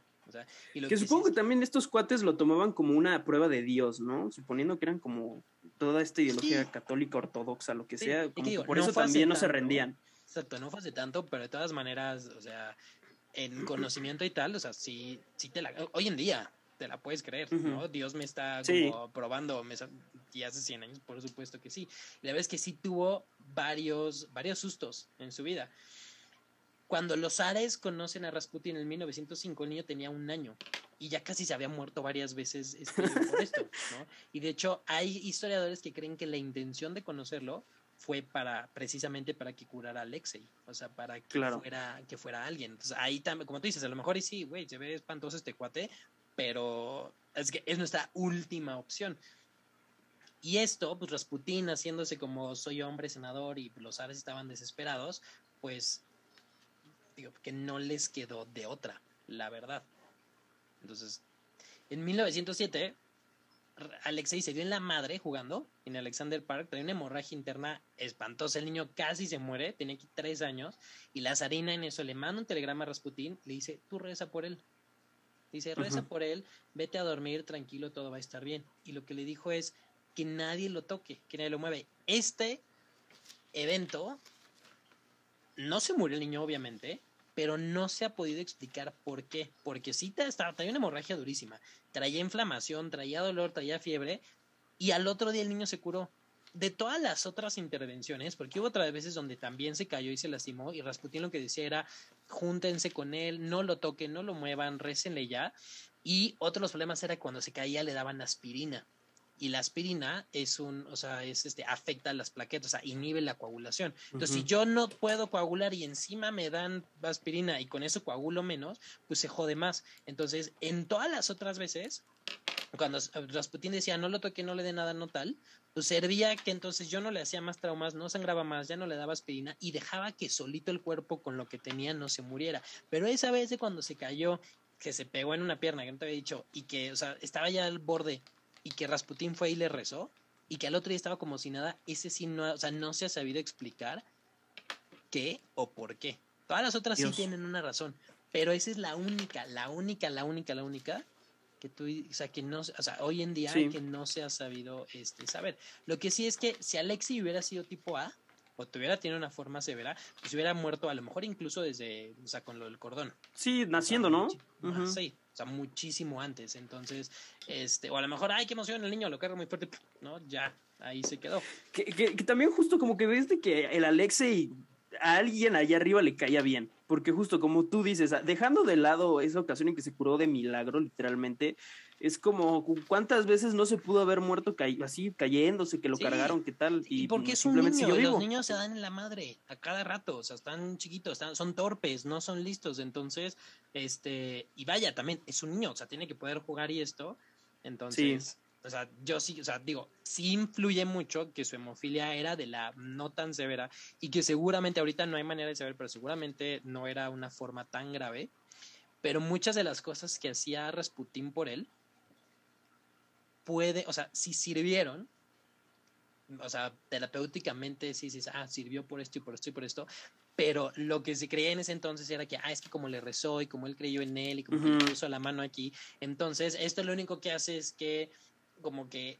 que, supongo que también estos cuates lo tomaban como una prueba de Dios, ¿no? Suponiendo que eran como toda esta ideología católica, ortodoxa, lo que sea. por eso también no se rendían. Exacto, no fue hace tanto, pero de todas maneras, o sea, en conocimiento y tal, o sea, sí, sí te la. Hoy en día te la puedes creer, ¿no? Dios me está como probando, me, y hace 100 años, por supuesto que sí. La verdad es que sí tuvo varios, varios sustos en su vida. Cuando los Ares conocen a Rasputin en 1905, el niño tenía un año y ya casi se había muerto varias veces este, por esto, ¿no? Y de hecho hay historiadores que creen que la intención de conocerlo fue para precisamente para que curara a Alexei, o sea, para que fuera que fuera alguien. Entonces, ahí también, como tú dices, a lo mejor y sí, güey, se ve espantoso este cuate, pero es que es nuestra última opción. Y esto, pues Rasputin haciéndose como soy hombre senador y los Ares estaban desesperados, pues digo, que no les quedó de otra, la verdad. Entonces, en 1907, Alexei se dio en la madre jugando en Alexander Park, traía una hemorragia interna espantosa, el niño casi se muere, tenía aquí tres años, y la zarina en eso le manda un telegrama a Rasputín, le dice, tú reza por él. Dice, reza por él, vete a dormir, tranquilo, todo va a estar bien. Y lo que le dijo es que nadie lo toque, que nadie lo mueve. Este evento, no se murió el niño, obviamente, pero no se ha podido explicar por qué. Porque sí estaba, traía una hemorragia durísima, traía inflamación, traía dolor, traía fiebre, y al otro día el niño se curó. De todas las otras intervenciones, porque hubo otras veces donde también se cayó y se lastimó, y Rasputín lo que decía era, júntense con él, no lo toquen, no lo muevan, récenle ya. Y otro de los problemas era cuando se caía le daban aspirina y la aspirina es un, o sea, es este, afecta a las plaquetas, o sea, inhibe la coagulación. Entonces, si yo no puedo coagular y encima me dan aspirina y con eso coagulo menos, pues se jode más. Entonces, en todas las otras veces, cuando Rasputín decía no lo toque, no le dé nada, no tal, pues servía que entonces yo no le hacía más traumas, no sangraba más, ya no le daba aspirina y dejaba que solito el cuerpo con lo que tenía no se muriera. Pero esa vez de cuando se cayó, que se pegó en una pierna, que no te había dicho, y que, o sea, estaba ya al borde y que Rasputín fue y le rezó y que al otro día estaba como si nada, ese sí no, o sea, no se ha sabido explicar qué o por qué. Todas las otras sí tienen una razón, pero esa es la única, la única, la única, la única que tú, o sea, que no, o sea, hoy en día que no se ha sabido este, saber. Lo que sí es que si Alexi hubiera sido tipo A, o tuviera tenido una forma severa, pues hubiera muerto a lo mejor incluso desde, o sea, con lo del cordón. Sí, naciendo, ¿no? Sí, muchísimo antes. Entonces, este, o a lo mejor, ay, qué emoción, el niño lo carga muy fuerte, ¿no? Ya, ahí se quedó. Que, que, también justo como que ves de que el Alexei a alguien allá arriba le caía bien. Porque justo como tú dices, dejando de lado esa ocasión en que se curó de milagro, literalmente, es como cuántas veces no se pudo haber muerto así cayéndose, que lo cargaron, qué tal. Y, porque es un niño, los niños se dan en la madre a cada rato, o sea, están chiquitos, están, son torpes, no son listos, entonces, este, y vaya, también es un niño, o sea, tiene que poder jugar y esto, entonces, o sea, yo sí, o sea, digo, sí influye mucho que su hemofilia era de la no tan severa y que seguramente ahorita no hay manera de saber, pero seguramente no era una forma tan grave, pero muchas de las cosas que hacía Rasputín por él, puede, o sea, si sirvieron, o sea, terapéuticamente sí, sí, ah, sirvió por esto y por esto y por esto, pero lo que se creía en ese entonces era que, ah, es que como le rezó y como él creyó en él y como que le puso la mano aquí, entonces esto lo único que hace es que como que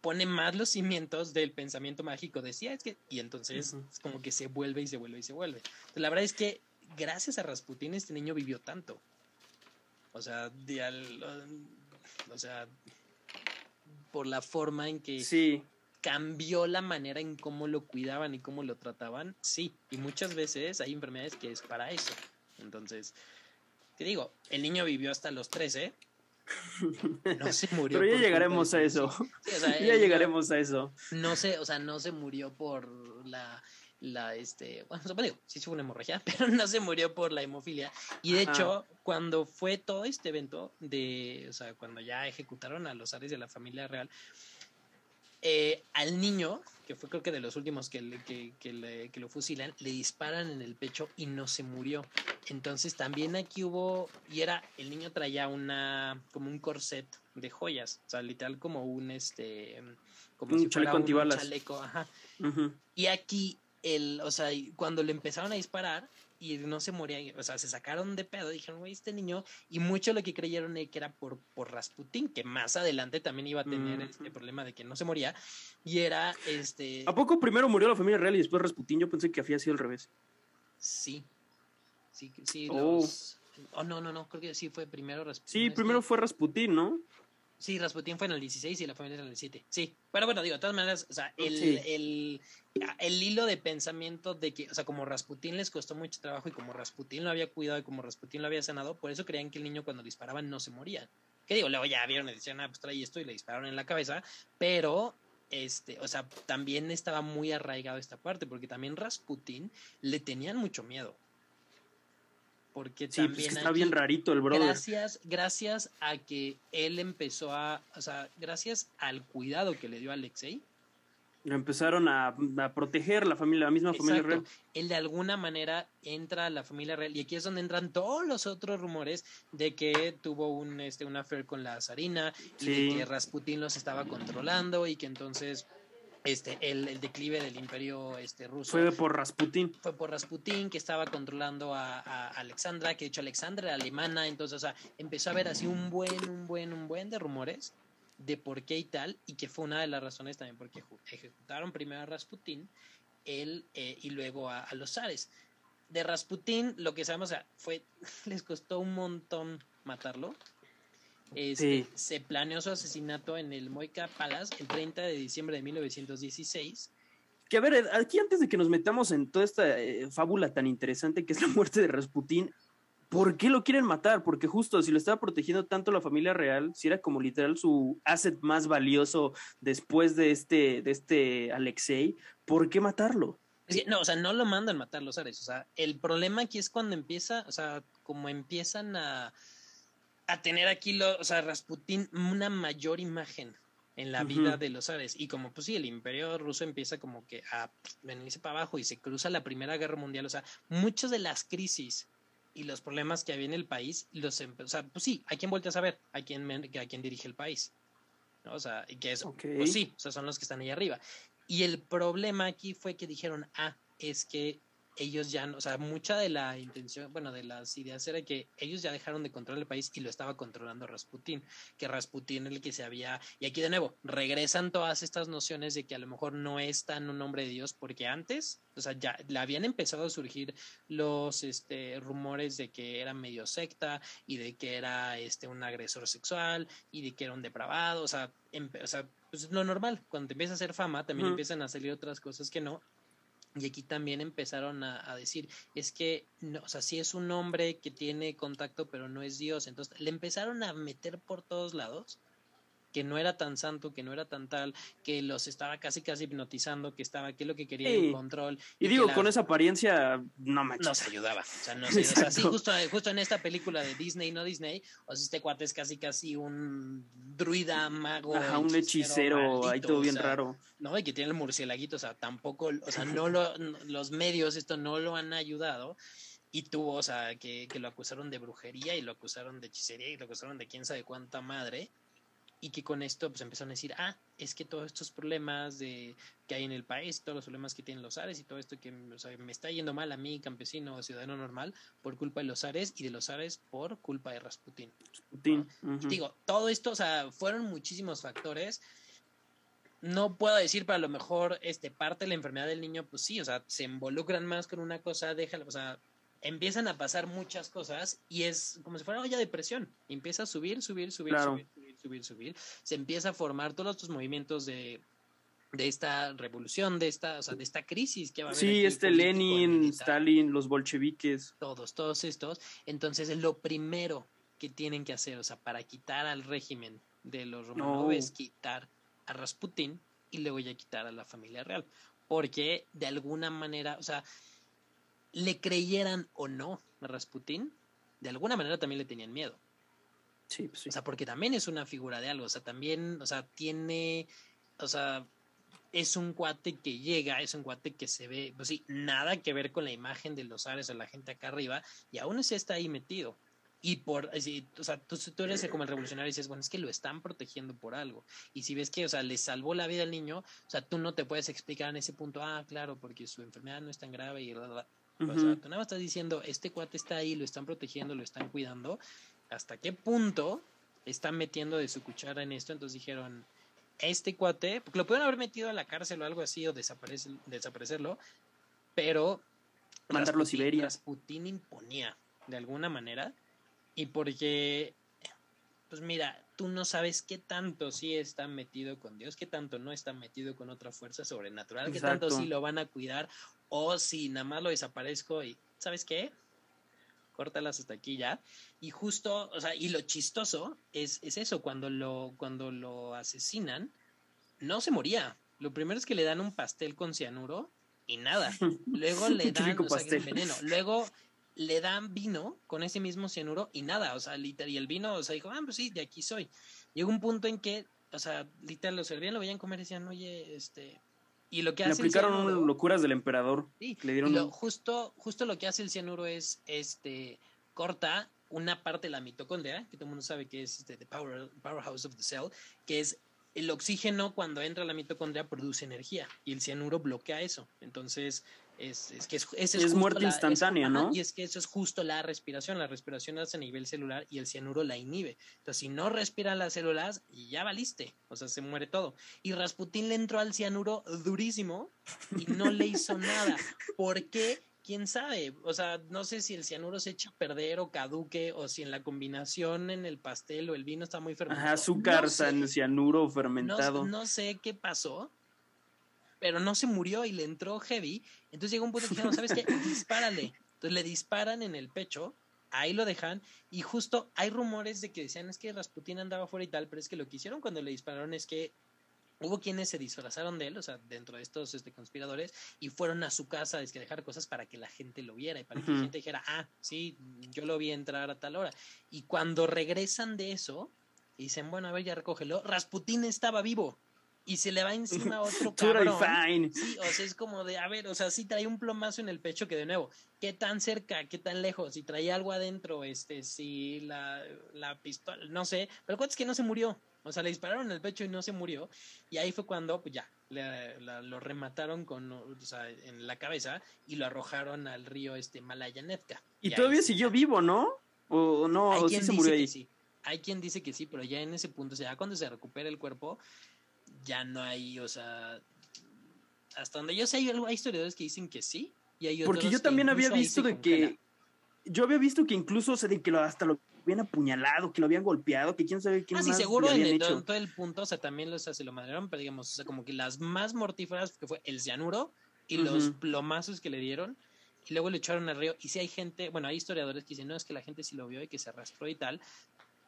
pone más los cimientos del pensamiento mágico, decía, es que, y entonces es como que se vuelve y se vuelve y se vuelve. la verdad es que gracias a Rasputín este niño vivió tanto. O sea, o sea, por la forma en que sí. cambió la manera en cómo lo cuidaban y cómo lo trataban, sí. Y muchas veces hay enfermedades que es para eso. Entonces, te digo, el niño vivió hasta los 13. No se murió. Pero ya llegaremos a eso. ya llegaremos a eso. No sé, o sea, no se murió por la la este, bueno, digo, sí fue una hemorragia, pero no se murió por la hemofilia. Y de hecho, cuando fue todo este evento de, o sea, cuando ya ejecutaron a los ares de la familia real, eh, al niño, que fue creo que de los últimos que, que, que, que, lo fusilan, le disparan en el pecho y no se murió. Entonces también aquí hubo, y era, el niño traía una, como un corset de joyas, o sea, literal como un, este, como un chaleco antibalas. chaleco, ajá. Y aquí el, o sea, cuando le empezaron a disparar y no se moría, o sea, se sacaron de pedo, dijeron, güey, este niño, y mucho lo que creyeron que era por, por Rasputin, que más adelante también iba a tener este problema de que no se moría, y era, este... ¿A poco primero murió la familia real y después Rasputin? Yo pensé que había sido al revés. Sí, sí, sí, oh. Oh, no, no, no, creo que sí fue primero Rasputin. Sí, primero fue Rasputin, ¿no? Sí, Rasputin fue en el 16 y la familia en el 17. Sí, pero bueno, digo, de todas maneras, o sea, el, el, el, hilo de pensamiento de que, o sea, como Rasputin les costó mucho trabajo y como Rasputin lo había cuidado y como Rasputin lo había sanado, por eso creían que el niño cuando disparaban no se moría. Que digo, luego ya vieron y decían, ah, pues trae esto y le dispararon en la cabeza, pero este, o sea, también estaba muy arraigado esta parte, porque también Rasputin le tenían mucho miedo porque sí, pues está bien rarito el brother. Gracias, gracias a que él empezó a, o sea, gracias al cuidado que le dio a Alexei, empezaron a, proteger la familia, la misma familia real. Él de alguna manera entra a la familia real y aquí es donde entran todos los otros rumores de que tuvo un este una affair con la zarina y que Rasputin los estaba controlando y que entonces este el, declive del imperio este ruso fue por Rasputin. fue por Rasputin que estaba controlando a, a, Alexandra que de hecho Alexandra era alemana entonces o sea empezó a haber así un buen un buen un buen de rumores de por qué y tal, y que fue una de las razones también porque ejecutaron primero a Rasputín él, eh, y luego a, los zares. De Rasputín, lo que sabemos, fue, les costó un montón matarlo. Este, se planeó su asesinato en el Moika Palace el 30 de diciembre de 1916. Que a ver, aquí antes de que nos metamos en toda esta eh, fábula tan interesante que es la muerte de Rasputín, ¿Por qué lo quieren matar? Porque justo si lo estaba protegiendo tanto la familia real, si era como literal su asset más valioso después de este, de este Alexei, ¿por qué matarlo? No, o sea, no lo mandan matar los Ares. O sea, el problema aquí es cuando empieza, o sea, como empiezan a, a tener aquí, lo, o sea, Rasputín una mayor imagen en la vida de los Ares. Y como, pues sí, el imperio ruso empieza como que a venirse para abajo y se cruza la Primera Guerra Mundial. O sea, muchas de las crisis y los problemas que había en el país, los o sea, pues sí, hay quien vuelve a saber, a quien, a quien dirige el país. ¿no? O sea, que es, pues sí, o sea, son los que están ahí arriba. Y el problema aquí fue que dijeron, ah, es que ellos ya, no, o sea, mucha de la intención, bueno, de las ideas era que ellos ya dejaron de controlar el país y lo estaba controlando Rasputín, que Rasputín el que se había, y aquí de nuevo, regresan todas estas nociones de que a lo mejor no es tan un hombre de Dios, porque antes, o sea, ya le habían empezado a surgir los este, rumores de que era medio secta y de que era este, un agresor sexual y de que era un depravado, o sea, o sea pues lo normal, cuando te empieza a hacer fama, también empiezan a salir otras cosas que no, y aquí también empezaron a, decir, es que, no, o sea, sí es un hombre que tiene contacto, pero no es Dios. Entonces le empezaron a meter por todos lados que no era tan santo, que no era tan tal, que los estaba casi casi hipnotizando, que estaba, que es lo que quería el control. Y, digo, con esa apariencia, no me Nos ayudaba. O sea, no sé, o sea, sí, justo, justo en esta película de Disney, no Disney, o sea, este cuate es casi casi un druida, mago. Ajá, un hechicero, ahí todo bien raro. No, y que tiene el murcielaguito, o sea, tampoco, o sea, no lo, los medios esto no lo han ayudado y tuvo, o sea, que, que, lo acusaron de brujería y lo acusaron de hechicería y lo acusaron de quién sabe cuánta madre y que con esto pues empezaron a decir, ah, es que todos estos problemas de, que hay en el país, todos los problemas que tienen los Ares y todo esto que me está yendo mal a mí, campesino o ciudadano normal, por culpa de los Ares y de los Ares por culpa de Rasputin. Rasputin. Digo, todo esto, o sea, fueron muchísimos factores. No puedo decir, pero a lo mejor este, parte de la enfermedad del niño, pues sí, o sea, se involucran más con una cosa, déjalo, o sea, empiezan a pasar muchas cosas y es como si fuera olla de presión. Empieza a subir, subir, subir, subir, subir, subir, subir. Se empieza a formar todos estos movimientos de, de esta revolución, de esta, o sea, de esta crisis que va a haber. Sí, este Lenin, Stalin, los bolcheviques. Todos, todos estos. Entonces, lo primero que tienen que hacer, o sea, para quitar al régimen de los romanos es quitar a Rasputin y luego ya quitar a la familia real. Porque de alguna manera, o sea, le creyeran o no a Rasputín, de alguna manera también le tenían miedo. Sí, pues sí. O sea, porque también es una figura de algo, o sea, también, o sea, tiene, o sea, es un cuate que llega, es un cuate que se ve, pues sí, nada que ver con la imagen de los Ares o la gente acá arriba, y aún así está ahí metido. Y por, o sea, tú, tú, eres como el revolucionario y dices, bueno, es que lo están protegiendo por algo. Y si ves que, o sea, le salvó la vida al niño, o sea, tú no te puedes explicar en ese punto, ah, claro, porque su enfermedad no es tan grave y bla, bla, o sea, tú nada más estás diciendo, este cuate está ahí, lo están protegiendo, lo están cuidando. ¿Hasta qué punto están metiendo de su cuchara en esto? Entonces dijeron, este cuate, porque lo pueden haber metido a la cárcel o algo así o desaparecerlo, pero mandarlo a Siberia. Putin imponía de alguna manera y porque pues mira, tú no sabes qué tanto sí está metido con Dios, qué tanto no está metido con otra fuerza sobrenatural, qué tanto sí lo van a cuidar, o si nada más lo desaparezco y, ¿sabes qué? Córtalas hasta aquí ya. Y justo, o sea, y lo chistoso es, es eso, cuando lo, cuando lo asesinan, no se moría. Lo primero es que le dan un pastel con cianuro y nada. Luego le dan o sea, veneno. Luego le dan vino con ese mismo cianuro y nada, o sea, literal, y el vino, o sea, dijo, ah, pues sí, de aquí soy. Llegó un punto en que, o sea, literal, lo servían, lo veían comer y decían, oye, este, Y lo que Le hace el aplicaron cianuro- unas locuras del emperador. Sí, Le dieron lo- un- justo, justo lo que hace el cianuro es este corta una parte de la mitocondria, que todo el mundo sabe que es este, the power, powerhouse of the cell, que es el oxígeno cuando entra a la mitocondria produce energía y el cianuro bloquea eso. Entonces, es, es que es, Es muerte la- instantánea, ajá, ¿no? Y es que eso es justo la respiración. La respiración hace a nivel celular y el cianuro la inhibe. Entonces, si no respiran las células, ya valiste. O sea, se muere todo. Y Rasputín le entró al cianuro durísimo y no le hizo nada. ¿Por qué? ¿Quién sabe? O sea, no sé si el cianuro se echa a perder o caduque o si en la combinación en el pastel o el vino está muy fermentado. Ajá, azúcar, No sé. cianuro No, fermentado. no sé qué pasó, pero no se murió y le entró heavy. Entonces llegó un punto que dijeron, ¿sabes qué? Dispárale. Entonces le disparan en el pecho, ahí lo dejan, y justo hay rumores de que decían, es que Rasputín andaba fuera y tal, pero es que lo que hicieron cuando le dispararon es que hubo quienes se disfrazaron de él, o sea, dentro de estos este, conspiradores, y fueron a su casa a que dejar cosas para que la gente lo viera y para que la gente dijera, ah, sí, yo lo vi entrar a tal hora. Y cuando regresan de eso, y dicen, bueno, a ver, ya recógelo, Rasputín estaba vivo. Y se le va encima otro cabrón. fine. Sí, o sea, es como de, a ver, o sea, sí trae un plomazo en el pecho que de nuevo, ¿qué tan cerca, qué tan lejos? Si traía algo adentro, este, si la, la pistola, no sé, pero cuate es que no se murió. O sea, le dispararon en el pecho y no se murió. Y ahí fue cuando, pues ya, le- la- lo remataron con, o sea, en la cabeza y lo arrojaron al río este Malaya Netka. Y ahí todavía siguió vivo, ¿no? O no, o sí se murió ahí. sí. Hay quien dice que sí, pero ya en ese punto, o sea, ya cuando se recupera el cuerpo, ya no hay, o sea, hasta donde yo sé, hay, historiadores que dicen que sí. Y hay Porque yo también había visto de que. Yo había visto que incluso, o sea, de que lo- hasta lo habían apuñalado, que lo habían golpeado, que quién sabe quién Ah, sí, más seguro le en, en todo, el punto, o sea, también los, o sea, se lo madrearon, pero digamos, o sea, como que las más mortíferas, que fue el cianuro y los plomazos que le dieron, y luego le echaron al río. Y sí hay gente, bueno, hay historiadores que dicen, no, es que la gente sí lo vio y que se arrastró y tal,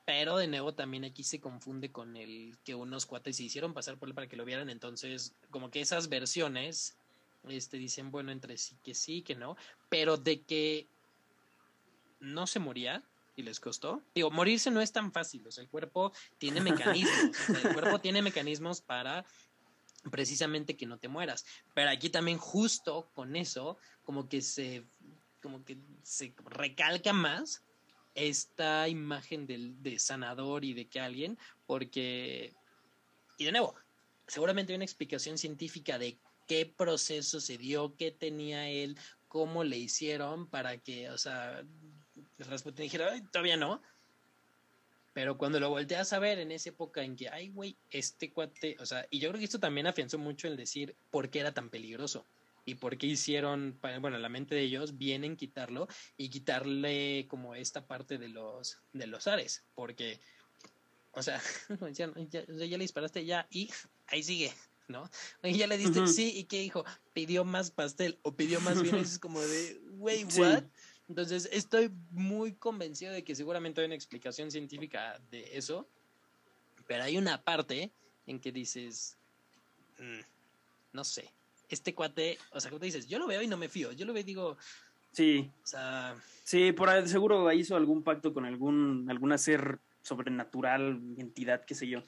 pero de nuevo también aquí se confunde con el que unos cuates se hicieron pasar por él para que lo vieran, entonces, como que esas versiones, este, dicen, bueno, entre sí que sí, que no, pero de que no se moría y les costó. Digo, morirse no es tan fácil, o sea, el cuerpo tiene mecanismos, el cuerpo tiene mecanismos para precisamente que no te mueras. Pero aquí también justo con eso, como que se, como que se recalca más esta imagen del, de sanador y de que alguien, porque, y de nuevo, seguramente hay una explicación científica de qué proceso se dio, qué tenía él, cómo le hicieron para que, o sea, Rasputin dijera, "Ay, todavía no. Pero cuando lo volteas a ver en esa época en que, ay, güey, este cuate, o sea, y yo creo que esto también afianzó mucho el decir por qué era tan peligroso y por qué hicieron, bueno, la mente de ellos vienen quitarlo y quitarle como esta parte de los, de los ares, porque, o sea, ya, ya- ya le disparaste ya y ahí sigue, ¿no? Y ya le diste, sí, ¿y qué dijo? Pidió más pastel o pidió más y es como de, Sí. what? Entonces, estoy muy convencido de que seguramente hay una explicación científica de eso, pero hay una parte en que dices, "Mm, no sé, este cuate, o sea, como te dices, yo lo veo y no me fío, yo lo veo y digo, Sí, o sea, sí, por ahí seguro hizo algún pacto con algún, algún ser sobrenatural, entidad, qué sé yo.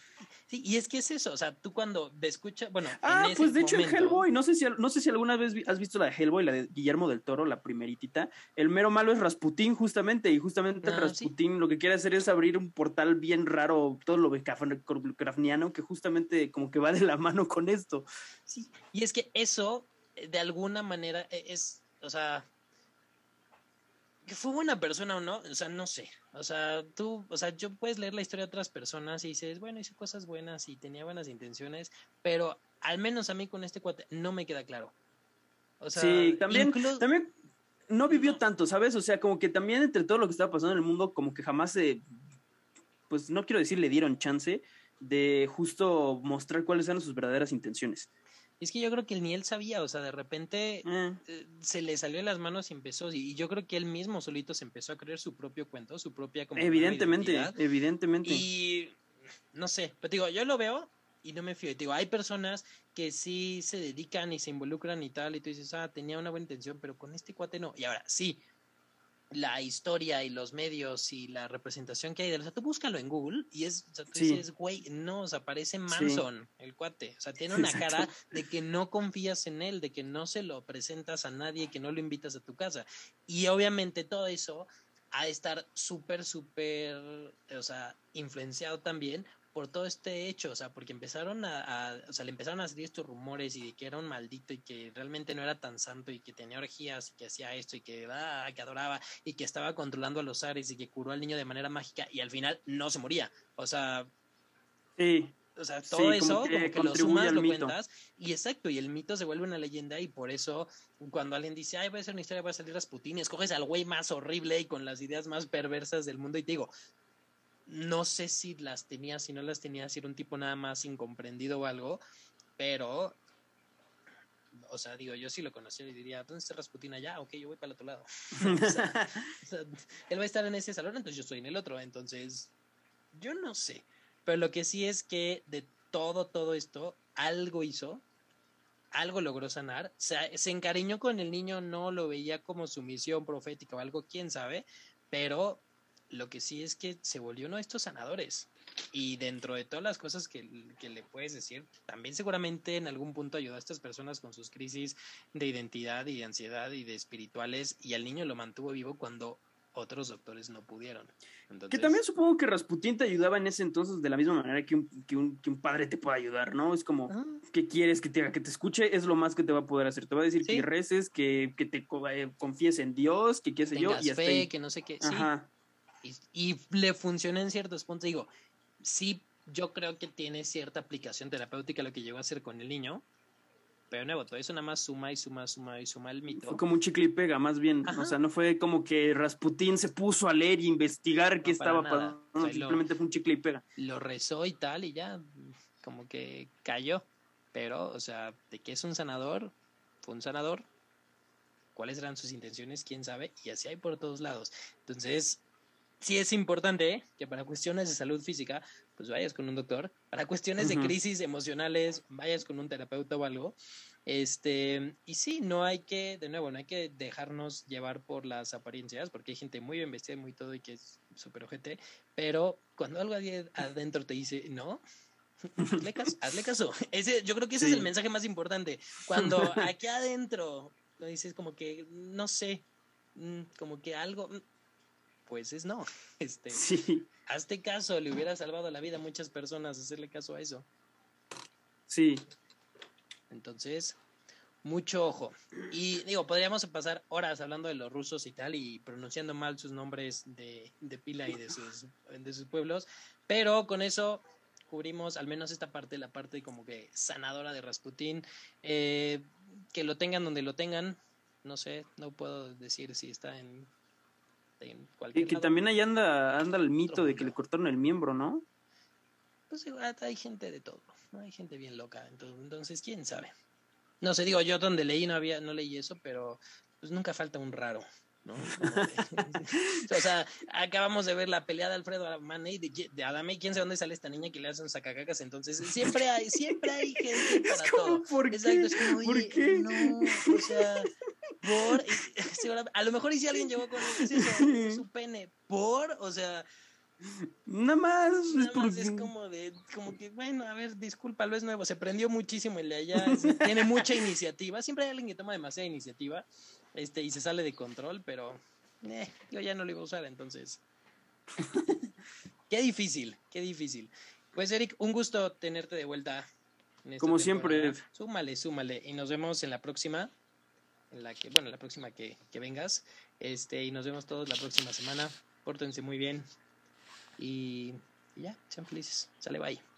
sí, y es que es eso, o sea, tú cuando escuchas, bueno, Ah, en ese pues de hecho en Hellboy, no sé si no sé si alguna vez has visto la de Hellboy, la de Guillermo del Toro, la primeritita. El mero malo es Rasputín justamente y justamente Ah, sí. Rasputín lo que quiere hacer es abrir un portal bien raro, todo lo Lovecraftiano que justamente como que va de la mano con esto. Sí, y es que eso, eh, de alguna manera, e- es, o sea, que fue buena persona o no, o sea, no sé. O sea, tú, o sea, yo puedes leer la historia de otras personas y dices, bueno, hizo cosas buenas y tenía buenas intenciones, pero al menos a mí con este cuate no me queda claro. O sea, sí, también, también no vivió tanto, ¿sabes? O sea, como que también entre todo lo que estaba pasando en el mundo, como que jamás se, pues no quiero decir le dieron chance de justo mostrar cuáles eran sus verdaderas intenciones. Es que yo creo que ni él sabía, o sea, de repente Eh, eh, se le salió de las manos y empezó, y, y yo creo que él mismo solito se empezó a creer su propio cuento, su propia como evidentemente, evidentemente. Y no sé, pero digo, yo lo veo y no me fío. Y digo, hay personas que sí se dedican y se involucran y tal, y tú dices, ah, tenía una buena intención, pero con este cuate no. Y ahora, sí, la historia y los medios y la representación que hay de él. O sea, tú búscalo en Google y es, o sea, tú dices, güey, no, o sea, parece Manson, el cuate. O sea, tiene una cara de que no confías en él, de que no se lo presentas a nadie, que no lo invitas a tu casa. Y obviamente todo eso ha de estar súper, súper, o sea, influenciado también por todo este hecho, o sea, porque empezaron a, o sea, le empezaron a salir estos rumores y de que era un maldito y que realmente no era tan santo y que tenía orgías y que hacía esto y que, ah, que adoraba y que estaba controlando a los ares y que curó al niño de manera mágica y al final no se moría. O sea, sí. O sea, todo eso, como que, lo sumas, lo cuentas, y exacto, y el mito se vuelve una leyenda, y por eso, cuando alguien dice, ay, voy a hacer una historia, voy a salir Rasputín, escoges al güey más horrible y con las ideas más perversas del mundo, y te digo, no sé si las tenía, si no las tenía, si era un tipo nada más incomprendido o algo, pero, o sea, digo, yo sí lo conocía y diría, ¿dónde está Rasputin allá? Ok, yo voy para el otro lado. él va a estar en ese salón, entonces yo estoy en el otro, entonces, yo no sé. Pero lo que sí es que de todo, todo esto, algo hizo, algo logró sanar, se, se encariñó con el niño, no lo veía como su misión profética o algo, quién sabe, pero lo que sí es que se volvió uno de estos sanadores. Y dentro de todas las cosas que, le puedes decir, también seguramente en algún punto ayudó a estas personas con sus crisis de identidad y de ansiedad y de espirituales y al niño lo mantuvo vivo cuando otros doctores no pudieron. Que también supongo que Rasputín te ayudaba en ese entonces de la misma manera que un, que un, que un padre te puede ayudar, ¿no? Es como, ah. ¿qué quieres que te haga? Que te escuche es lo más que te va a poder hacer. Te va a decir que reces, que, que te eh, confíes en Dios, que qué sé yo. Y fe, que no sé qué. Ajá. Y, le funciona en ciertos puntos. Digo, sí, yo creo que tiene cierta aplicación terapéutica lo que llegó a hacer con el niño. Pero nuevo, todo eso nada más suma y suma, suma y suma el mito. Fue como un chicle y pega, más bien. O sea, no fue como que Rasputín se puso a leer y investigar qué estaba pasando. simplemente fue un chicle y pega. Lo rezó y tal, y ya, como que cayó. Pero, o sea, de qué es un sanador, fue un sanador. ¿Cuáles eran sus intenciones? ¿Quién sabe? Y así hay por todos lados. Entonces, sí es importante que para cuestiones de salud física, pues vayas con un doctor. Para cuestiones de crisis emocionales, vayas con un terapeuta o algo. Este, y sí, no hay que, de nuevo, no hay que dejarnos llevar por las apariencias, porque hay gente muy bien vestida y muy todo y que es súper ojete, pero cuando algo adentro te dice no, hazle caso. Hazle caso. Ese, yo creo que ese es el mensaje más importante. Cuando aquí adentro dices como que, no sé, mm, como que algo, pues es no. Este, sí. Hazte caso, le hubiera salvado la vida a muchas personas hacerle caso a eso. Sí. Entonces, mucho ojo. Y digo, podríamos pasar horas hablando de los rusos y tal y pronunciando mal sus nombres de, pila y de sus, de sus pueblos, pero con eso cubrimos al menos esta parte, la parte como que sanadora de Rasputín. Eh, que lo tengan donde lo tengan, no sé, no puedo decir si está en y que también ahí anda, anda el mito de que le cortaron el miembro, ¿no? Pues igual hay gente de todo, ¿no? Hay gente bien loca, entonces, quién sabe. No sé, digo, yo donde leí no había, no leí eso, pero pues nunca falta un raro. ¿no? o sea, acabamos de ver la pelea de Alfredo Adame de, de Adame, quién sabe dónde sale esta niña que le hacen sacacacas, entonces siempre hay, siempre hay gente para todo. ¿por Exacto, es como, ¿Por qué? no, o sea, por, a lo mejor y si alguien llegó con eso, su pene, por, o sea, Nada más. es, como de, como que, bueno, a ver, disculpa, lo es nuevo. Se prendió muchísimo el de allá. tiene mucha iniciativa. Siempre hay alguien que toma demasiada iniciativa este, y se sale de control, pero eh, yo ya no lo iba a usar, entonces. qué difícil, qué difícil. Pues Eric, un gusto tenerte de vuelta. Como siempre. Súmale, súmale. Y nos vemos en la próxima. En la que, bueno, la próxima que, que vengas. Este, y nos vemos todos la próxima semana. Pórtense muy bien. Y, y ya, sean felices. Sale, bye.